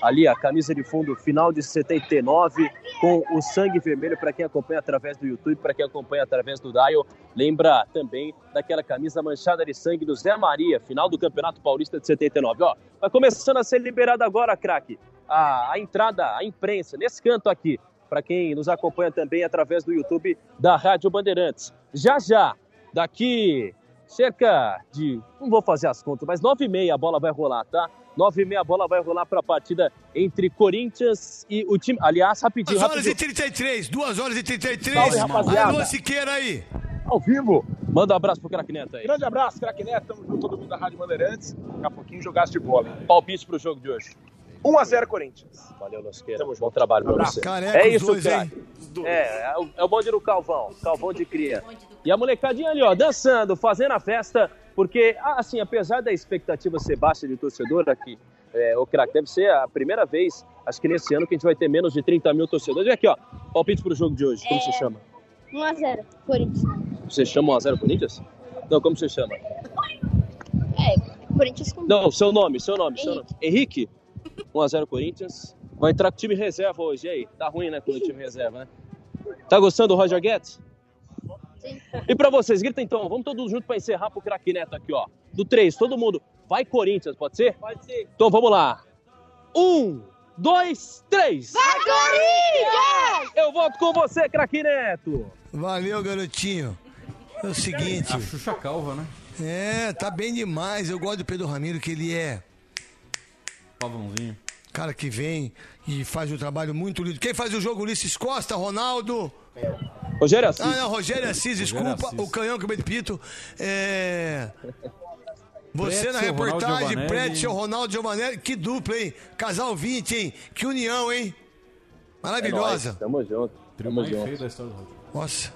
[SPEAKER 8] ali a camisa de fundo final de 79 com o sangue vermelho para quem acompanha através do YouTube, para quem acompanha através do Dial. Lembra também daquela camisa manchada de sangue do Zé Maria, final do Campeonato Paulista de 79. Ó, vai começando a ser liberada agora, craque, a, a entrada, a imprensa, nesse canto aqui, para quem nos acompanha também através do YouTube da Rádio Bandeirantes. Já já, daqui cerca de, não vou fazer as contas, mas nove e meia a bola vai rolar, tá? Nove e meia a bola vai rolar para a partida entre Corinthians e o time. Aliás, rapidinho.
[SPEAKER 5] 2 horas
[SPEAKER 8] rapidinho.
[SPEAKER 5] e 33, 2 horas e 33.
[SPEAKER 8] Salve, rapaziada.
[SPEAKER 5] Alô, Siqueira aí.
[SPEAKER 8] Ao vivo. Manda um abraço pro craque Neto aí.
[SPEAKER 3] Grande abraço, craque Neto. Tamo junto, todo mundo da Rádio Bandeirantes. Daqui a pouquinho jogasse de bola. hein?
[SPEAKER 8] Palpite pro jogo de hoje. 1x0 Corinthians. Valeu, Lasqueira. Bom trabalho pra você.
[SPEAKER 5] Careca,
[SPEAKER 8] é isso,
[SPEAKER 5] dois,
[SPEAKER 8] craque. É, é o, é o bonde do Calvão, Calvão de cria. E a molecadinha ali, ó, dançando, fazendo a festa, porque, ah, assim, apesar da expectativa ser baixa de torcedor aqui, é, o craque deve ser a primeira vez, acho que nesse ano, que a gente vai ter menos de 30 mil torcedores. E aqui, ó, palpite pro jogo de hoje, como
[SPEAKER 25] É.
[SPEAKER 8] você chama?
[SPEAKER 25] 1x0, Corinthians.
[SPEAKER 8] Você chama 1x0 Corinthians? Não, como você chama?
[SPEAKER 25] É, Corinthians com.
[SPEAKER 8] Não, seu nome, seu nome, seu nome. Henrique? 1x0 Corinthians. Vai entrar com time reserva hoje, e aí? Tá ruim, né, com o time reserva, né? Tá gostando do Roger Guedes?
[SPEAKER 25] Sim.
[SPEAKER 8] E pra vocês, grita então, vamos todos juntos pra encerrar pro craque Neto aqui, ó. Do 3, todo mundo. Vai Corinthians, pode ser? Pode ser. Então vamos lá. Um, dois, três.
[SPEAKER 25] Vai, Corinthians!
[SPEAKER 8] Eu volto com você, craque Neto.
[SPEAKER 5] Valeu, garotinho. É o seguinte.
[SPEAKER 6] A Xuxa Calva, né?
[SPEAKER 5] É, tá bem demais. Eu gosto do Pedro Ramiro, que ele é
[SPEAKER 6] Pavãozinho.
[SPEAKER 5] cara que vem e faz um trabalho muito lindo. Quem faz o jogo, Ulisses Costa, Ronaldo.
[SPEAKER 8] Rogério Assis.
[SPEAKER 5] Ah, não, Rogério Assis,
[SPEAKER 8] Rogério
[SPEAKER 5] desculpa.
[SPEAKER 8] Assis.
[SPEAKER 5] O canhão que eu me repito. É. Você na reportagem. Pretzel, Ronaldo Giovanelli. Que dupla, hein? Casal 20, hein? Que união, hein? Maravilhosa.
[SPEAKER 8] É nóis, Tamo junto. Tamo junto.
[SPEAKER 5] Nossa.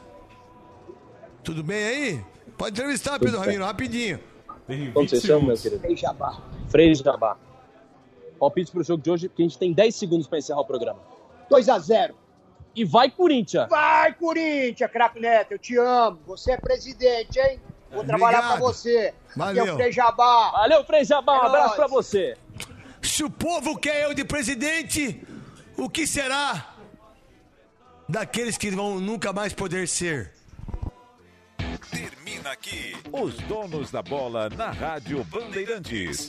[SPEAKER 5] Tudo bem aí? Pode entrevistar,
[SPEAKER 8] Tudo
[SPEAKER 5] Pedro
[SPEAKER 8] bem.
[SPEAKER 5] Ramiro, rapidinho.
[SPEAKER 8] Como você chama, meu querido? Frei Jabá. Frei Jabá. Palpite pro jogo de hoje, que a gente tem 10 segundos pra encerrar o programa.
[SPEAKER 26] 2x0.
[SPEAKER 8] E vai, Corinthians!
[SPEAKER 26] Vai, Corinthians, craque Neto, eu te amo. Você é presidente, hein? Vou trabalhar pra
[SPEAKER 5] Obrigado.
[SPEAKER 26] você. Aqui é
[SPEAKER 5] Valeu.
[SPEAKER 26] o Frei Jabá.
[SPEAKER 8] Valeu, Frei Jabá, um
[SPEAKER 26] É
[SPEAKER 8] abraço pra você.
[SPEAKER 5] Se o povo quer eu de presidente, o que será daqueles que vão nunca mais poder ser?
[SPEAKER 15] Termina aqui. Os donos da bola na Rádio Bandeirantes.